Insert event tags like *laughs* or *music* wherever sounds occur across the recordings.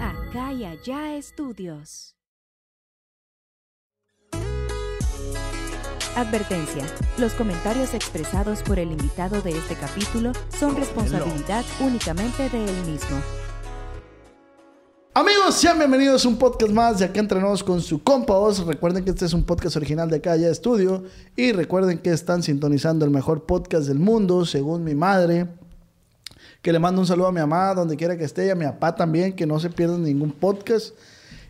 Acá y allá estudios. Advertencia. Los comentarios expresados por el invitado de este capítulo son responsabilidad únicamente de él mismo. Amigos, sean bienvenidos a un podcast más de Acá Entrenos con su compa Oz. Recuerden que este es un podcast original de Calle Estudio. Y recuerden que están sintonizando el mejor podcast del mundo, según mi madre. Que le mando un saludo a mi mamá, donde quiera que esté, y a mi papá también, que no se pierdan ningún podcast.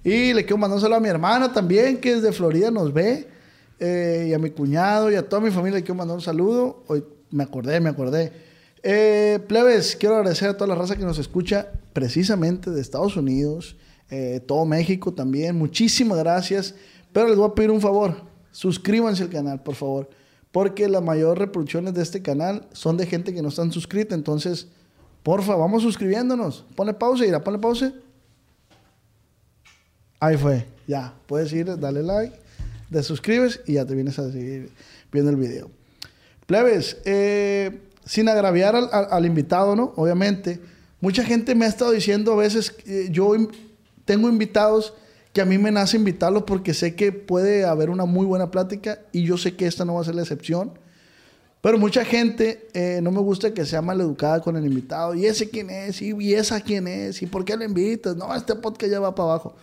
Y le quiero mandar un saludo a mi hermana también, que es de Florida, nos ve. Eh, y a mi cuñado y a toda mi familia le quiero mandar un saludo. Hoy me acordé, me acordé. Eh, plebes, quiero agradecer a toda la raza que nos escucha precisamente de Estados Unidos, eh, todo México también. Muchísimas gracias. Pero les voy a pedir un favor. Suscríbanse al canal, por favor. Porque las mayores reproducciones de este canal son de gente que no están suscrita. Entonces, porfa, vamos suscribiéndonos. Ponle pausa, irá, ponle pausa. Ahí fue. Ya, puedes ir, dale like, te suscribes y ya te vienes a seguir viendo el video. Plebes, eh, sin agraviar al, invitado, ¿no? Obviamente, mucha gente me ha estado diciendo a veces, eh, yo tengo invitados que a mí me nace invitarlos porque sé que puede haber una muy buena plática y yo sé que esta no va a ser la excepción. Pero mucha gente eh, no me gusta que sea maleducada con el invitado. ¿Y ese quién es? ¿Y, esa quién es? ¿Y por qué le invitas? No, este podcast ya va para abajo.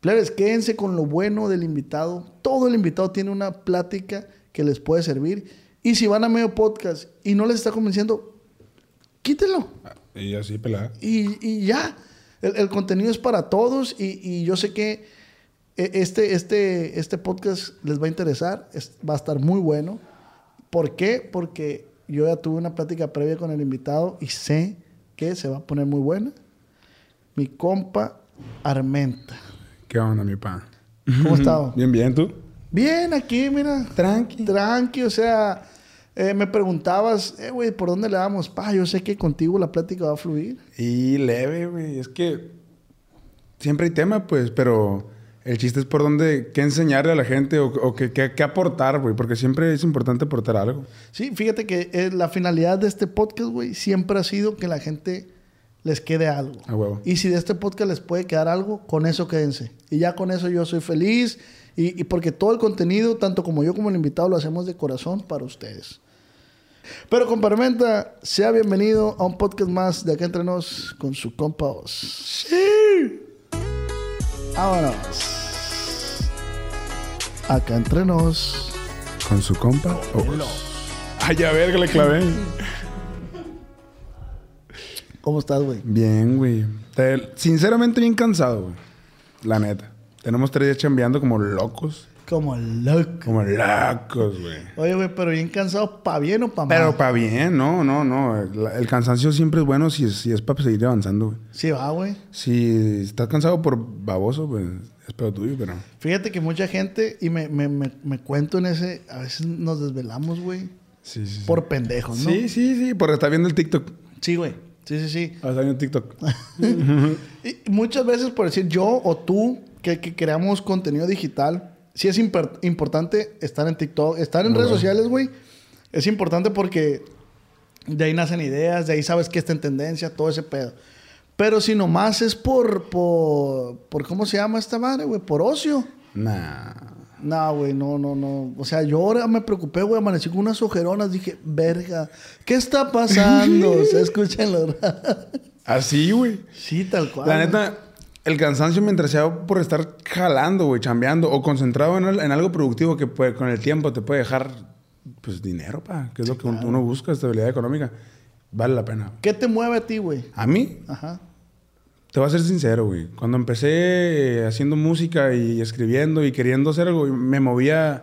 Plebes, quédense con lo bueno del invitado. Todo el invitado tiene una plática que les puede servir. Y si van a medio podcast y no les está convenciendo, quítenlo. Y así pelada. Y, y ya. El, el contenido es para todos y, y yo sé que eh, este, este, este podcast les va a interesar. Es- va a estar muy bueno. ¿Por qué? Porque yo ya tuve una plática previa con el invitado y sé que se va a poner muy buena. Mi compa Armenta. ¿Qué onda, mi pa? ¿Cómo estado? *laughs* Bien, bien, ¿tú? Bien, aquí, mira. Tranqui. Tranqui, o sea, eh, me preguntabas, eh, güey, ¿por dónde le damos? Pa, yo sé que contigo la plática va a fluir. Y leve, güey. Es que siempre hay tema, pues, pero el chiste es por dónde, qué enseñarle a la gente o, o qué, qué- qué aportar, güey. Porque siempre es importante aportar algo. Sí, fíjate que eh, la finalidad de este podcast, güey, siempre ha sido que la gente les quede algo. A huevo. Y si de este podcast les puede quedar algo, con eso quédense. Y ya con eso yo soy feliz. Y, y porque todo el contenido, tanto como yo como el invitado, lo hacemos de corazón para ustedes. Pero con Parmenta, sea bienvenido a un podcast más de Acá Entre Nos con su compa Oz. ¡Sí! Vámonos. Acá Entre Nos. Con su compa. o- Ay, a ver, que le clavé. ¿Cómo estás, güey? Bien, güey. Te- Sinceramente, bien cansado, güey. La neta. Tenemos tres días chambeando como locos. Como loco. Como locos, güey. Oye, güey, pero bien cansado, ¿pa bien o pa mal? Pero para bien, no, no, no. El, el cansancio siempre es bueno si es, si es para seguir avanzando, güey. Sí, va, güey. Si estás cansado por baboso, pues es pedo tuyo, pero... Fíjate que mucha gente, y me, me, me, me cuento en ese, a veces nos desvelamos, güey, Sí, sí, sí. por pendejos, ¿no? Sí, sí, sí, por estar viendo el TikTok. Sí, güey. Sí, sí, sí. Ah, está viendo TikTok. *laughs* Y muchas veces, por decir yo o tú, que, que creamos contenido digital, sí es importante estar en TikTok, estar en Muy redes sociales, güey. Es importante porque de ahí nacen ideas, de ahí sabes que está en tendencia, todo ese pedo. Pero si nomás es por, por, por ¿cómo se llama esta madre, güey? Por ocio. Nah. No, güey, no, no, no. O sea, yo ahora me preocupé, güey, amanecí con unas ojeronas. Dije, verga, ¿qué está pasando? *laughs* o sea, escúchenlo. Así, güey. sí, tal cual. La neta, el cansancio mientras sea por estar jalando, güey, chambeando o concentrado en, en algo productivo que puede- con el tiempo te puede dejar, pues, dinero, pa. Que es lo que uno busca, estabilidad económica. Vale la pena. ¿Qué te mueve a ti, güey? A mí, Ajá. Te voy a ser sincero, güey. Cuando empecé eh, haciendo música y escribiendo y queriendo hacer algo, me movía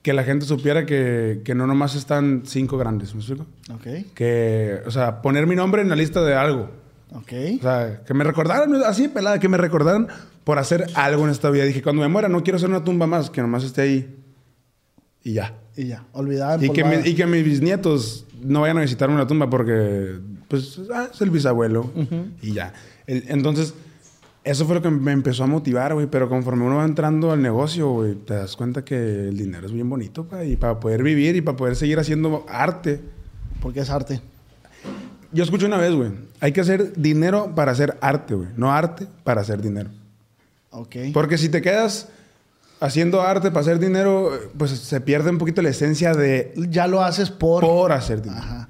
que la gente supiera que, que no nomás están cinco grandes, ¿me explico? Ok, Que, o sea, poner mi nombre en la lista de algo. Ok. O sea, que me recordaran, así pelada, que me recordaran por hacer algo en esta vida. Dije, cuando me muera, no quiero hacer una tumba más, que nomás esté ahí. Y ya. Y ya, olvidar. Y que, mi- y que mis bisnietos no vayan a visitar una tumba porque, pues, ah, es el bisabuelo. Y ya. El- entonces, eso fue lo que me empezó a motivar, güey. Pero conforme uno va entrando al negocio, güey, te das cuenta que el dinero es bien bonito, pa, y para poder vivir y para poder seguir haciendo arte. Porque es arte. Yo escuché una vez, güey. Hay que hacer dinero para hacer arte, güey. No arte para hacer dinero. Ok. Porque si te quedas haciendo arte para hacer dinero, pues se pierde un poquito la esencia de Ya lo haces por... por hacer dinero. Ajá.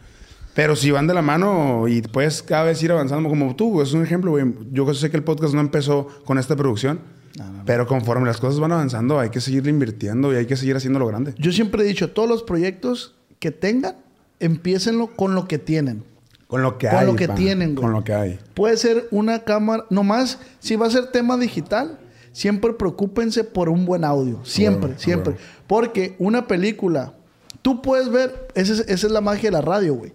Pero si van de la mano y puedes cada vez ir avanzando, como tú, es un ejemplo, güey. Yo sé que el podcast no empezó con esta producción, No, no, no. pero conforme las cosas van avanzando, hay que seguir invirtiendo y hay que seguir haciéndolo grande. Yo siempre he dicho, todos los proyectos que tengan, empiecenlo con lo que tienen. Con lo que Con hay. lo que pa, tienen, güey. Con lo que hay. Puede ser una cámara, nomás, si va a ser tema digital, siempre preocúpense por un buen audio. Siempre, huevo, a siempre. Porque una película, tú puedes ver, esa es, esa es la magia de la radio, güey.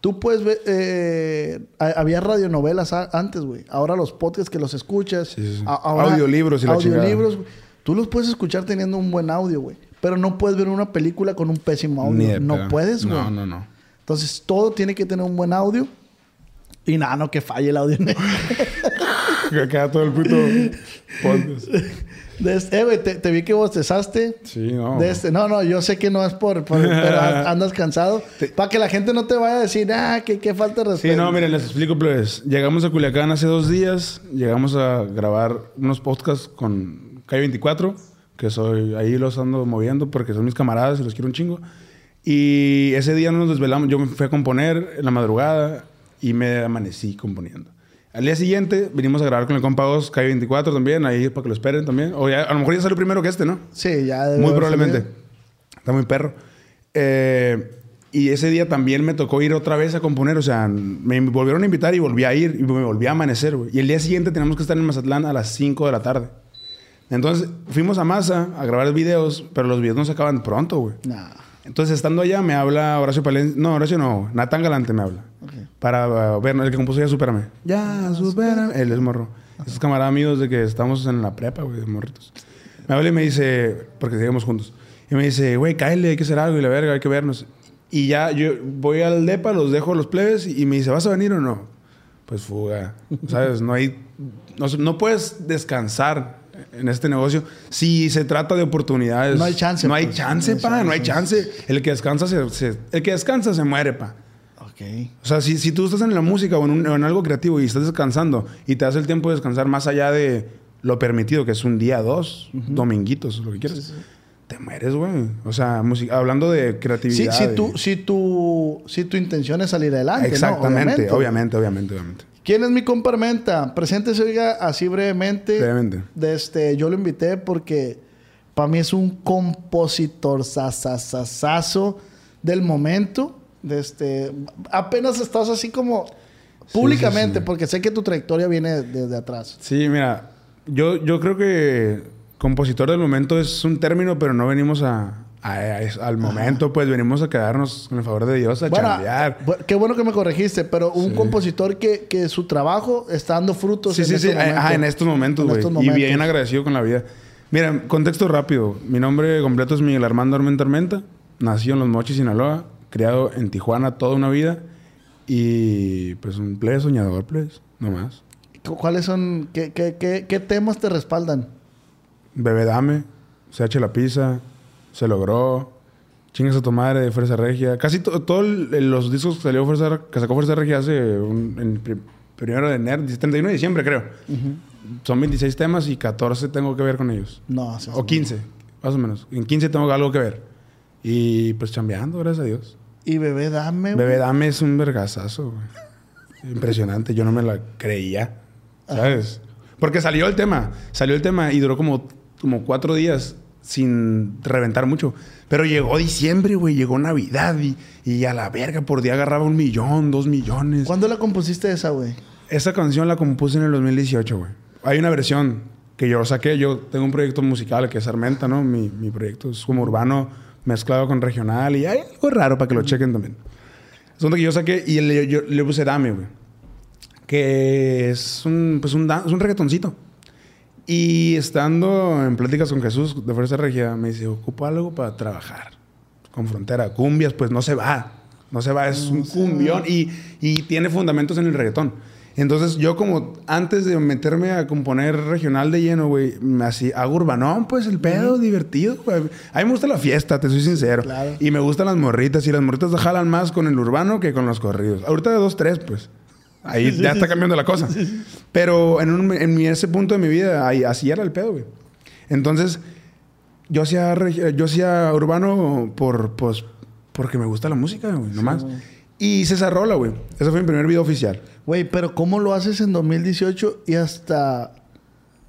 Tú puedes ver, eh, ha- había radionovelas antes, güey. Ahora los podcasts que los escuchas. Sí, sí, sí. ahora- Audiolibros y la Audiolibros, güey. Tú los puedes escuchar teniendo un buen audio, güey. Pero no puedes ver una película con un pésimo audio. No puedes, güey. No, no, no. Entonces, todo tiene que tener un buen audio. Y nada, no que falle el audio. *laughs* Que queda todo el puto podcast. De este, eh, güey, te, te vi que bostezaste. Sí, no. De este, no, no, yo sé que no es por, por- pero *laughs* andas cansado. Para que la gente no te vaya a decir, ah, que, que falta de respeto. Sí, no, miren, les explico, pues. Llegamos a Culiacán hace dos días. Llegamos a grabar unos podcasts con Calle 24, que soy ahí los ando moviendo porque son mis camaradas y los quiero un chingo. Y ese día nos desvelamos. Yo me fui a componer en la madrugada y me amanecí componiendo. Al día siguiente vinimos a grabar con el compa 2, Calle 24 también, ahí para que lo esperen también. O ya- a lo mejor ya salió primero que este, ¿no? Sí, ya. Muy probablemente. Está muy perro. Eh, y ese día también me tocó ir otra vez a componer. O sea, me volvieron a invitar y volví a ir y me volví a amanecer, güey. Y el día siguiente teníamos que estar en Mazatlán a las 5 de la tarde. Entonces fuimos a Maza a grabar videos, pero los videos no se acaban pronto, güey. Nah. Entonces, estando allá, me habla Horacio Palencia. No, Horacio no. Natán Galante me habla. Para uh, ver, el que compuso ya Supérame. Ya, Supérame. Él es morro. Esos camaradas míos de que estamos en la prepa, güey, morritos. Me habla y me dice, porque seguimos juntos. Y me dice, güey, cáele, hay que hacer algo y la verga, hay que vernos. Y ya yo voy al DEPA, los dejo a los plebes y me dice, ¿vas a venir o no? Pues fuga. *laughs* ¿Sabes? No hay. No, no puedes descansar en este negocio si se trata de oportunidades. No hay chance, No hay pues. chance, No pa. No hay chance. El que descansa se, se- el que descansa se muere, pa. Ok. O sea, si, si tú estás en la música o en, un- o en algo creativo y estás descansando y te das el tiempo de descansar más allá de lo permitido, que es un día, dos, dominguitos, lo que quieras, te mueres, güey. O sea, música- hablando de Sí, creatividad. si, y- tu, si, tu, si tu intención es salir adelante. ¿no? Exactamente, obviamente, obviamente, obviamente. ¿Quién es mi compa Armenta? Preséntese, oiga, así brevemente. Brevemente. De este, yo lo invité porque para mí es un compositor sasasasazo del momento. De este, apenas estás así como públicamente, sí, sí. porque sé que tu trayectoria viene desde atrás. Sí, mira, yo, yo creo que compositor del momento es un término, pero no venimos a, a- a- al momento, pues venimos a quedarnos con el favor de Dios, a Bueno, chambear. bu- qué bueno que me corregiste, pero un Sí. compositor que, que su trabajo está dando frutos Sí, en sí, sí. estos momentos. Ajá, en estos momentos, En güey. Y momentos. bien agradecido con la vida. Mira, contexto rápido. Mi nombre completo es Miguel Armando Armenta Armenta. Nacido en Los Mochis, Sinaloa. Criado en Tijuana toda una vida. Y pues un plebe soñador, plebes. No más. ¿Cu- ¿Cuáles son, qué, qué, qué, qué temas te respaldan? Bebé Dame. CH La Pizza. Se logró. Chingas a tu madre de Fuerza Regia. Casi todos los discos que, salió Fuerza, que sacó Fuerza Regia hace un, en pri- primero de enero, 31 de diciembre, creo. Son 26 temas y 14 tengo que ver con ellos. No, sí. O 15, más o menos. En 15 tengo algo que ver. Y pues chambeando, gracias a Dios. Y bebé, dame. Bebé Dame es un vergazazo, güey. Impresionante. Yo no me la creía, ¿sabes? Porque salió el tema. Salió el tema y duró como, como cuatro días sin reventar mucho. Pero llegó diciembre, güey. Llegó Navidad y, y a la verga por día agarraba un millón, dos millones. ¿Cuándo la compusiste esa, güey? Esa canción la compuse en el 2018, güey. Hay una versión que yo saqué. Yo tengo un proyecto musical que es Armenta, ¿no? Mi, mi proyecto es como urbano mezclado con regional y hay algo raro para que lo chequen también. Es donde que yo saqué y le, yo, le puse Dame, güey. Que es un, pues un, es un reggaetoncito. Y estando en pláticas con Jesús de Fuerza Regia, me dice, ocupo algo para trabajar. Con frontera, cumbias, pues no se va. No se va, es un cumbión y, y tiene fundamentos en el reggaetón. Entonces, yo como antes de meterme a componer regional de lleno, güey, me así, hago urbanón, pues el pedo, divertido, güey. A mí me gusta la fiesta, te soy sincero. Claro. Y me gustan las morritas, y las morritas jalan más con el urbano que con los corridos. Ahorita de dos, tres, pues. Ahí Sí, ya sí, está sí. cambiando la cosa. Pero en, un- en ese punto de mi vida, ahí, así era el pedo, güey. Entonces, yo hacía, reg- yo hacía urbano por, pues, porque me gusta la música, güey, nomás. güey. y hice esa rola, güey. Ese fue mi primer video oficial. Güey, pero ¿cómo lo haces en 2018 y hasta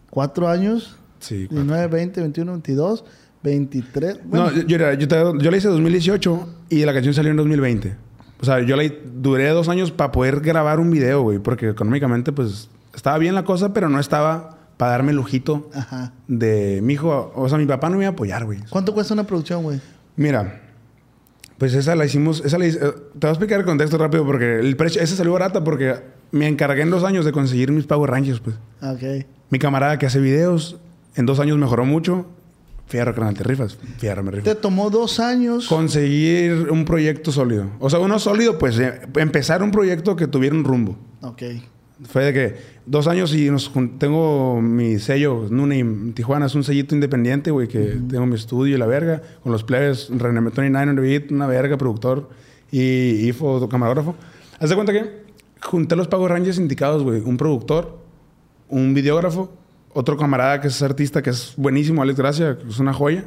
cuatro años? Sí. 19, 20, 21, 22, 23. Bueno, no, yo, yo, yo, yo la hice en 2018 y la canción salió en 2020. O sea, yo la duré dos años para poder grabar un video, güey. Porque económicamente, pues, estaba bien la cosa, pero no estaba para darme el lujito Ajá. de mi hijo. O sea, mi papá no me iba a apoyar, güey. ¿Cuánto cuesta una producción, güey? Mira, pues esa la hicimos, esa la eh, te voy a explicar el contexto rápido porque el precio, esa salió barata porque me encargué en dos años de conseguir mis Power Rangers, pues. Ah, Ok. Mi camarada que hace videos, en dos años mejoró mucho. Fierro, carnal, te rifas. Fierro, me rifo. Te tomó dos años. Conseguir un proyecto sólido. O sea, uno sólido, pues eh, empezar un proyecto que tuviera un rumbo. Ok. Fue de que dos años y nos tengo mi sello, Nune Tijuana, es un sellito independiente, güey, que tengo mi estudio y la verga, con los plebes, René Tony Nine una verga, productor y, y camarógrafo. Haz de cuenta que junté los Power Rangers indicados, güey, un productor, un videógrafo, otro camarada que es artista, que es buenísimo, Alex Gracia, que es una joya,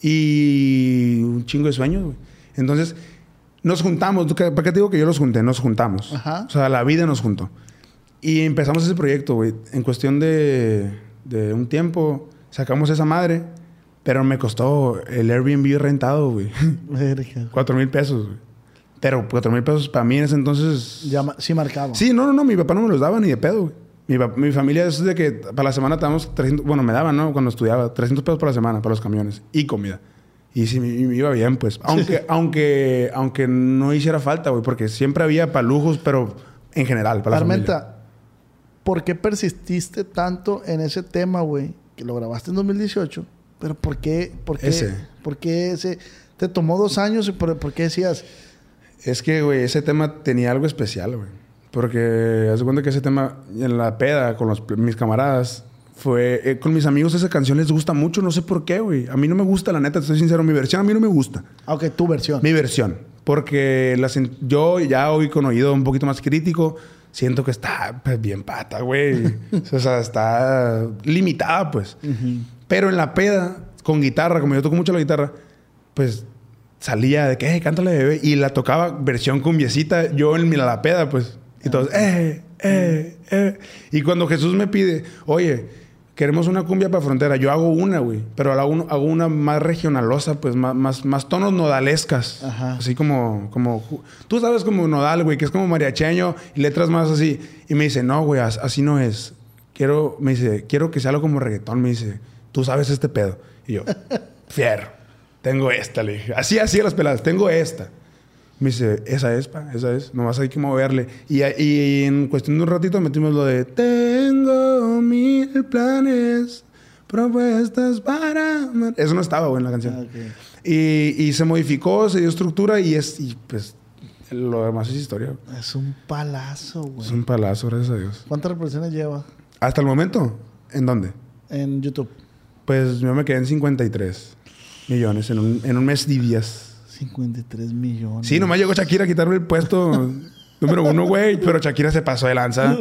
y un chingo de sueños, güey. Entonces, nos juntamos, ¿para qué te digo que yo los junté? Nos juntamos. Ajá. O sea, la vida nos juntó. Y empezamos ese proyecto, güey. En cuestión de, de un tiempo, sacamos esa madre, pero me costó el Airbnb rentado, güey. *laughs* Cuatro mil pesos, güey. Pero cuatro mil pesos para mí en ese entonces... Ya sí marcaba. Sí, no, no, no. Mi papá no me los daba ni de pedo, güey. Mi, mi familia es de que para la semana te damos 300... Bueno, me daban, ¿no? Cuando estudiaba. 300 pesos por la semana para los camiones. Y comida. Y sí, me, iba bien, pues. Aunque, aunque, aunque no hiciera falta, güey. Porque siempre había para lujos, pero en general, para la familia. Armenta, ¿por qué persististe tanto en ese tema, güey? Que lo grabaste en 2018. Pero ¿por qué? ¿Por qué? Ese. ¿Por qué ese? Te tomó dos años y por, ¿por qué decías? Es que, güey, ese tema tenía algo especial, güey. Porque haz de cuenta que ese tema en la peda con los, mis camaradas fue... eh, con mis amigos esa canción les gusta mucho, no sé por qué, güey. A mí no me gusta, la neta, te soy sincero. Mi versión a mí no me gusta. Ah, ok, tu versión. Mi versión. Porque la yo ya hoy con oído un poquito más crítico, siento que está pues, bien pata, güey. *laughs* o sea, está limitada, pues. Pero en la peda, con guitarra, como yo toco mucho la guitarra, pues salía de que, eh, cántale, bebé. Y la tocaba versión cumbiecita, yo en mi la peda, pues. Y todos, eh, eh, eh. Y cuando Jesús me pide, oye, queremos una cumbia para frontera, yo hago una, güey. Pero hago, hago una más regionalosa, pues, más, más, más tonos nodalescas. Ajá. Así como, como, tú sabes como nodal, güey, que es como mariacheño y letras más así. Y me dice, no, güey, as- así no es. Quiero, me dice, quiero que sea algo como reggaetón. Me dice, tú sabes este pedo. Y yo, *laughs* fierro, tengo esta, le dije. Así, así a las peladas, tengo esta. Me dice, esa es, pa, esa es. Nomás hay que moverle. Y, y en cuestión de un ratito metimos lo de, tengo mil planes, propuestas para... amar". Eso no estaba, güey, en la canción. Ah. Y, y se modificó, se dio estructura y es, y pues, lo demás es historia. Es un palazo, güey. Es un palazo, gracias a Dios. ¿Cuántas reproducciones lleva Hasta el momento, ¿en dónde? en YouTube? Pues yo me quedé en 53 millones en un, en un mes de días. 53 millones. Sí, nomás llegó Shakira a quitarme el puesto *laughs* número uno, güey. Pero Shakira se pasó de lanza.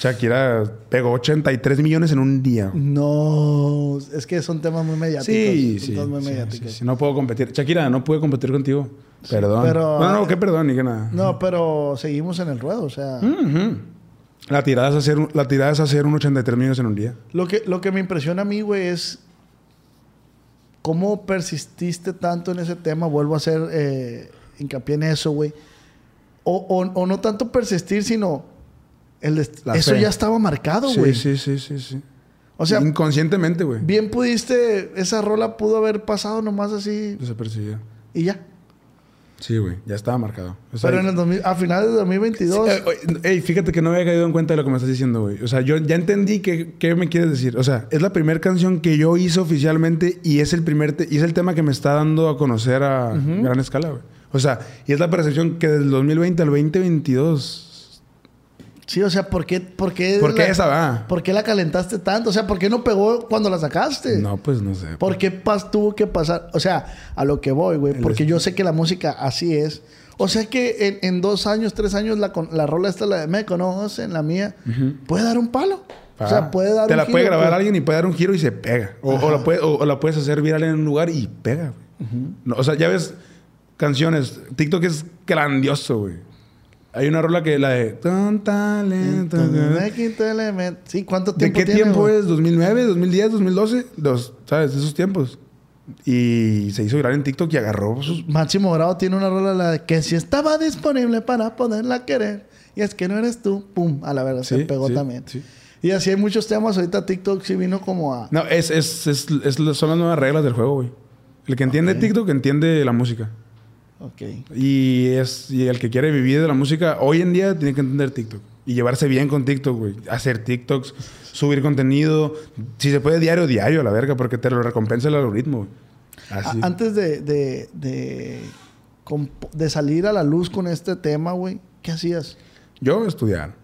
Shakira pegó 83 millones en un día. No, es que son temas muy mediáticos. Sí, sí, muy sí, mediáticos. sí, sí. No puedo competir. Shakira, no pude competir contigo. Perdón. pero- No, no, qué perdón, ni que nada. No, pero seguimos en el ruedo, o sea. La tirada es hacer la tirada es hacer un 83 millones en un día. lo que lo que me impresiona a mí, güey, es cómo persististe tanto en ese tema. Vuelvo a hacer eh, hincapié en eso, güey. O, o- o no tanto persistir, sino el eso fe. ya estaba marcado, Sí, güey. sí, sí, sí, sí. O sea, inconscientemente, güey. bien pudiste, esa rola pudo haber pasado nomás así Desapercibido. y ya. Sí, güey. Ya estaba marcado. O sea, Pero en el 2000 a finales de 2022, Eh, oye, ey, fíjate que no había caído en cuenta de lo que me estás diciendo, güey. O sea, yo ya entendí que, qué me quieres decir. O sea, es la primera canción que yo hice oficialmente y es el primer te- y es el tema que me está dando a conocer a gran escala, güey. O sea, y es la percepción que del 2020 al 2022 Sí, o sea, ¿por qué, por qué, ¿Por qué esa va? ¿por qué la calentaste tanto? O sea, ¿por qué no pegó cuando la sacaste? No, pues no sé. ¿Por qué pas tuvo que pasar? O sea, a lo que voy, güey. Porque es- yo sé que la música así es. O sea que en, en dos años, tres años, la, la rola esta, la de Me Conocen, la mía, puede dar un palo. O sea, Ah, puede dar Te un la puede grabar alguien y puede dar un giro y se pega. O, o la, puede- o- o la puedes hacer viral en un lugar y pega, güey. No, o sea, ya ves canciones. TikTok es grandioso, güey. Hay una rola que la de... Tan talento. Sí, ¿cuánto ¿De tiempo qué tiene, tiempo es? ¿2009? ¿2010? ¿2012? Los, ¿Sabes? De esos tiempos. Y se hizo viral en TikTok y agarró sus... Máximo Grado tiene una rola la de que si estaba disponible para poderla querer. Y es que no eres tú. Pum, a la verdad se Sí, pegó sí, también. sí. Y así hay muchos temas. Ahorita TikTok sí vino como a... No, es, es, es, es- son las nuevas reglas del juego, güey. El que entiende TikTok entiende la música. Ok. Y, es, y el que quiere vivir de la música hoy en día tiene que entender TikTok. Y llevarse bien con TikTok, güey. Hacer TikToks, subir contenido. Si se puede diario, diario, a la verga, porque te lo recompensa el algoritmo. Así. Antes de, de, de, salir a la luz con este tema, güey, ¿qué hacías? Yo estudiar.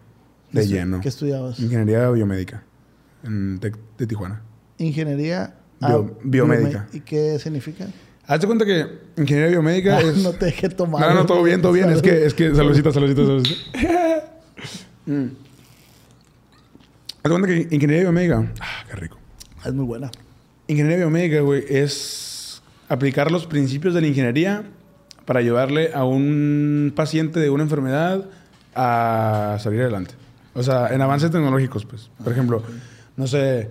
De ¿Qué estu- lleno. ¿Qué estudiabas? Ingeniería biomédica. En de Tijuana. Ingeniería Bio- biomédica. ¿Y qué significa? Hazte cuenta que ingeniería biomédica Ah, es... No te dejé tomar. No, no, todo bien, todo bien. Es que, es que, saludcita, saludcita, saludcita. *laughs* Mm. Hazte cuenta que ingeniería biomédica... Ah, qué rico. Es muy buena. Ingeniería biomédica, güey, es aplicar los principios de la ingeniería para ayudarle a un paciente de una enfermedad a salir adelante. O sea, en avances tecnológicos, pues. Por ejemplo, no sé,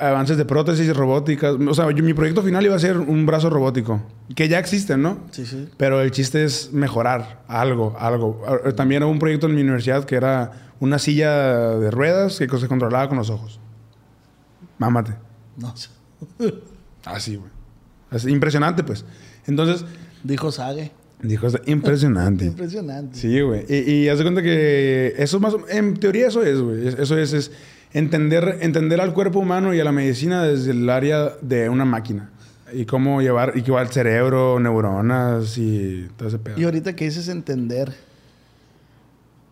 avances de prótesis robóticas. O sea, yo- mi proyecto final iba a ser un brazo robótico, que ya existen, ¿no? Sí, sí. Pero el chiste es mejorar algo, algo. Ah, También hubo un proyecto en mi universidad que era una silla de ruedas que se controlaba con los ojos. Mámate. No sé. *laughs* Así, güey. Así, impresionante, pues. Entonces, Dijo Sage. dijo, "Es impresionante. *laughs* Impresionante. Sí, güey. Y, y haz de cuenta que eso más... En teoría eso es, güey. Es- Eso es, es entender, entender al cuerpo humano y a la medicina desde el área de una máquina. Y cómo llevar... Y que va el cerebro, neuronas y todo ese pedo. Y ahorita que dices entender,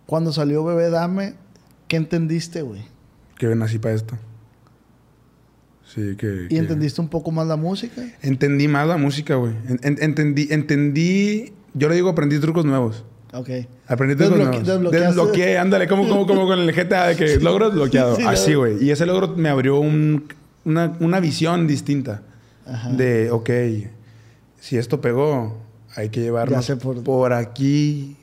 cuando salió Bebé Dame, ¿qué entendiste, güey? Que nací para esto. Sí, que... ¿Y que- entendiste un poco más la música? Entendí más la música, güey. En- en- entendí... Entendí... Yo le digo aprendí trucos nuevos. Ok. Trucos Desbloque- desbloqueaste. Desbloqueé, ándale, como, como, como con el GTA de que *laughs* logro desbloqueado. Sí, Así, ¿no? güey. Y ese logro me abrió un- una, una visión distinta. Ajá. De, ok, si esto pegó, hay que llevarnos por- por... aquí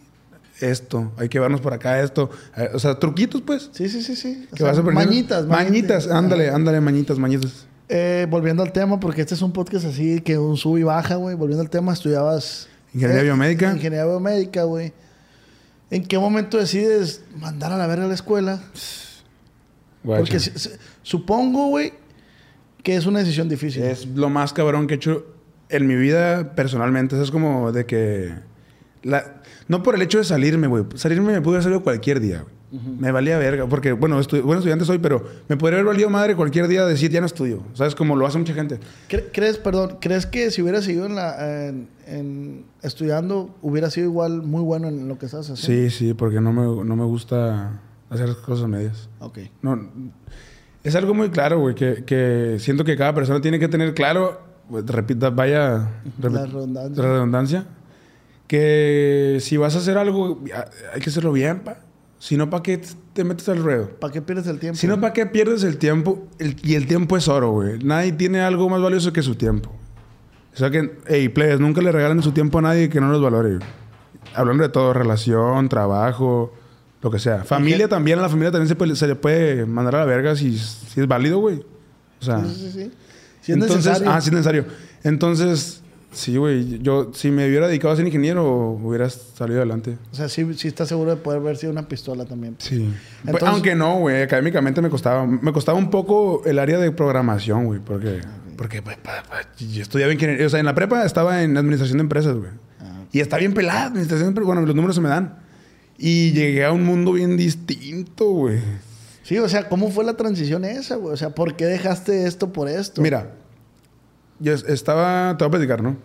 esto. Hay que llevarnos por acá esto. Eh, O sea, truquitos, pues. Sí, sí, sí, sí. Que sea, vas aprendiendo. mañitas, Mañitas, ándale, ándale, mañitas, mañitas. Eh, volviendo al tema, porque este es un podcast así que un sub y baja, güey. Volviendo al tema, estudiabas... Ingeniería biomédica. Ingeniería biomédica, güey. ¿En qué momento decides mandar a la verga a la escuela? Guacha. Porque si- si- supongo, güey, que es una decisión difícil. Es lo más cabrón que he hecho en mi vida personalmente. Eso es como de que... la- no por el hecho de salirme, güey. Salirme me pude haber salido cualquier día, güey. Me valía verga. Porque, bueno, estu- buen estudiante soy, pero me podría haber valido madre cualquier día decir ya no estudio. ¿Sabes? Como lo hace mucha gente. Cre- ¿Crees, perdón, crees que si hubieras seguido en la, en- en estudiando, hubiera sido igual muy bueno en lo que estás haciendo? Sí, sí, porque no me, no me gusta hacer cosas medias. Ok. No, es algo muy claro, güey, que, que siento que cada persona tiene que tener claro, pues, repita, vaya La redundancia. la redundancia, que si vas a hacer algo, hay que hacerlo bien, pa. Si no, ¿para qué te metes al ruedo? ¿Para qué pierdes el tiempo? Si no, ¿para qué pierdes el tiempo? El- y el tiempo es oro, güey. Nadie tiene algo más valioso que su tiempo. O sea que, hey, players, nunca le regalen su tiempo a nadie que no los valore. güey. Hablando de todo, relación, trabajo, lo que sea. Familia también, a la familia también se, puede- se le puede mandar a la verga si, si es válido, güey. O sea, Sí, sí, sí. Si es entonces, necesario. ah, sí es necesario. Entonces, sí, güey, yo si me hubiera dedicado a ser ingeniero, hubiera salido adelante. O sea, sí, sí estás seguro de poder haber sido una pistola también. Sí. Pues, aunque no, güey, académicamente me costaba. Me costaba un poco el área de programación, güey, porque, porque pues, pa- pa- yo estudiaba ingeniería. O sea, en la prepa estaba en administración de empresas, güey. Ah. Y está bien pelada, administración de empresas. Bueno, los números se me dan. Y llegué a un mundo bien distinto, güey. Sí, o sea, ¿cómo fue la transición esa, güey? O sea, ¿por qué dejaste esto por esto? Mira, yo es- estaba, te voy a platicar, ¿no?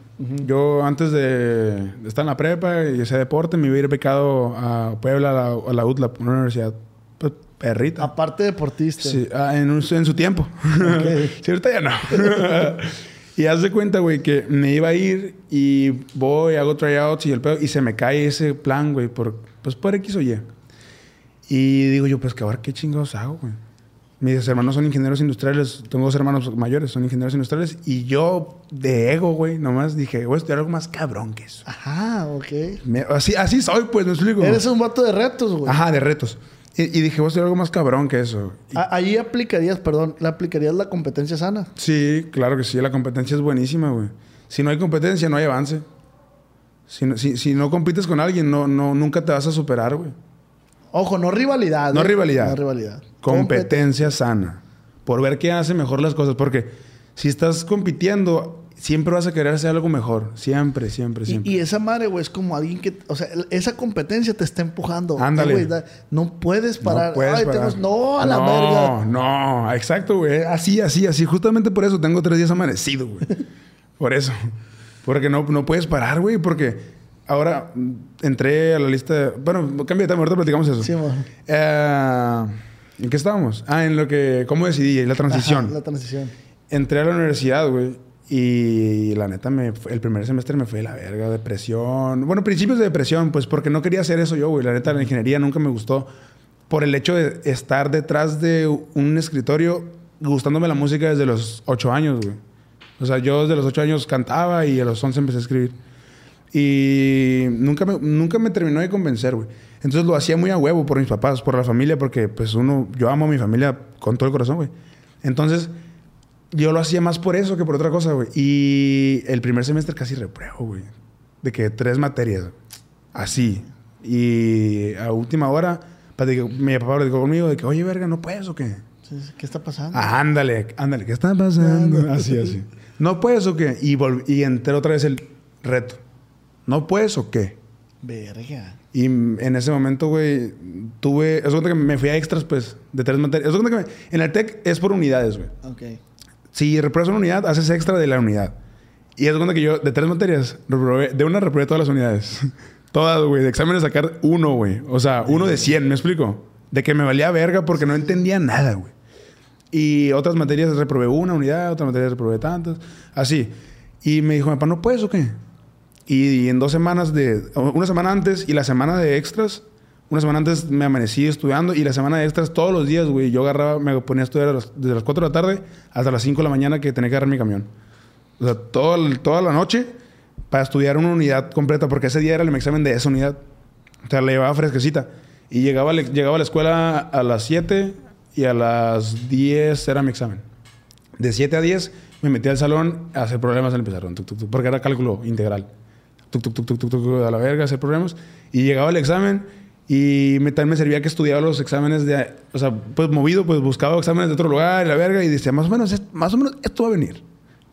Yo antes de, de estar en la prepa y ese deporte, me iba a ir becado a Puebla, a la, a la UTLA, una universidad pues, perrita. Aparte deportista. Sí, ah, en, un- en su tiempo. *laughs* sí, ahorita ya no. *laughs* y haz de cuenta, güey, que me iba a ir y voy, hago tryouts y el pedo, y se me cae ese plan, güey, por, pues por X o Y. Y digo yo, pues que ahora qué chingados hago, güey. Mis hermanos son ingenieros industriales, tengo dos hermanos mayores, son ingenieros industriales, y yo de ego, güey, nomás dije, voy a estudiar algo más cabrón que eso. Ajá, ok. Me- así, así soy, pues, me explico. Eres un vato de retos, güey. Ajá, de retos. Y, y dije, voy a algo más cabrón que eso. Y- Ahí aplicarías, perdón, le aplicarías la competencia sana. Sí, claro que sí. La competencia es buenísima, güey. Si no hay competencia, no hay avance. Si no, si, si no compites con alguien, no, no, nunca te vas a superar, güey. Ojo, no rivalidad. No ¿eh? rivalidad. No rivalidad. Competencia sana. Por ver quién hace mejor las cosas. Porque si estás compitiendo, siempre vas a querer hacer algo mejor. Siempre, siempre, siempre. y esa madre, güey, es como alguien que... O sea, esa competencia te está empujando. Ándale. Eh, güey, da- no puedes parar. No puedes Ay, parar. tengo- no, a la no, verga. No, exacto, güey. Así, así, así. Justamente por eso tengo tres días amanecido, güey. *laughs* por eso. Porque no, no puedes parar, güey. Porque ahora entré a la lista de... Bueno, cambia de tema. Ahorita platicamos eso. Sí. Eh, ¿En qué estábamos? Ah, en lo que... ¿Cómo decidí? La transición. Ajá, la transición. Entré a la universidad, güey. Y la neta, me el primer semestre me fue de la verga, depresión. Bueno, principios de depresión, pues porque no quería hacer eso yo, güey. La neta, la ingeniería nunca me gustó. Por el hecho de estar detrás de un escritorio, gustándome la música desde los ocho años, güey. O sea, yo desde los ocho años cantaba y a los once empecé a escribir. Y nunca me, nunca me terminó de convencer, güey. Entonces lo hacía muy a huevo por mis papás, por la familia, porque pues uno, yo amo a mi familia con todo el corazón, güey. Entonces, yo lo hacía más por eso que por otra cosa, güey. Y el primer semestre casi repruebo, güey. De que tres materias, así. Y a última hora, platicó- mi papá platicó conmigo de que, oye, verga, ¿no puedes o qué? ¿Qué está pasando? Ah, ándale, ándale, ¿qué está pasando? Así, así. ¿No puedes o qué? Y, y entré otra vez el reto. ¿No puedes o qué? Verga. Y en ese momento, güey, tuve... Es cuenta que me fui a extras, pues, de tres materias. Es cuenta que me- en el TEC es por unidades, güey. Ok. Si repruebas una unidad, haces extra de la unidad. Y es cuenta que yo, de tres materias, reprobé- de una reprobé todas las unidades. *laughs* todas, güey. De exámenes sacar uno, güey. O sea, uno de 100, ¿me explico? De que me valía verga porque no entendía nada, güey. Y otras materias reprobé una unidad, otras materias reprobé tantas. Así. Y me dijo, papá, ¿no puedes o qué? Y, en dos semanas de... Una semana antes y la semana de extras... Una semana antes me amanecí estudiando y la semana de extras todos los días, güey. Yo agarraba, me ponía a estudiar a las- desde las 4 de la tarde hasta las 5 de la mañana que tenía que agarrar mi camión. O sea, todo toda la noche para estudiar una unidad completa porque ese día era el examen de esa unidad. O sea, la llevaba fresquecita. Y llegaba, le- llegaba a la escuela a las 7 y a las 10 era mi examen. De 7 a 10 me metí al salón a hacer problemas en el pizarrón, porque era cálculo integral. Tuc, tuc, tuc, a la verga, hacer problemas. Y llegaba el examen y me, también me servía que estudiaba los exámenes de... O sea, pues movido, pues buscaba exámenes de otro lugar la verga y decía, más o menos, más o menos esto va a venir.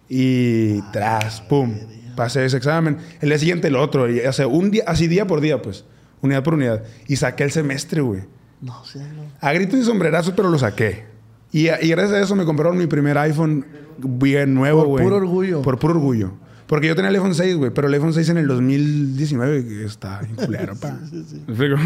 Y tras, pum, pasé ese examen. El día siguiente el otro. Y, o sea, un día, así día por día, pues. Unidad por unidad. Y saqué el semestre, güey. No sé, no. A gritos y sombrerazos, pero lo saqué. Y, y gracias a eso me compraron mi primer iPhone bien nuevo, Por güey. puro orgullo. Por puro orgullo. Porque yo tenía el iPhone 6, güey, pero el iPhone 6 en el 2019 está bien culero, *laughs* pa. ¿Me explico?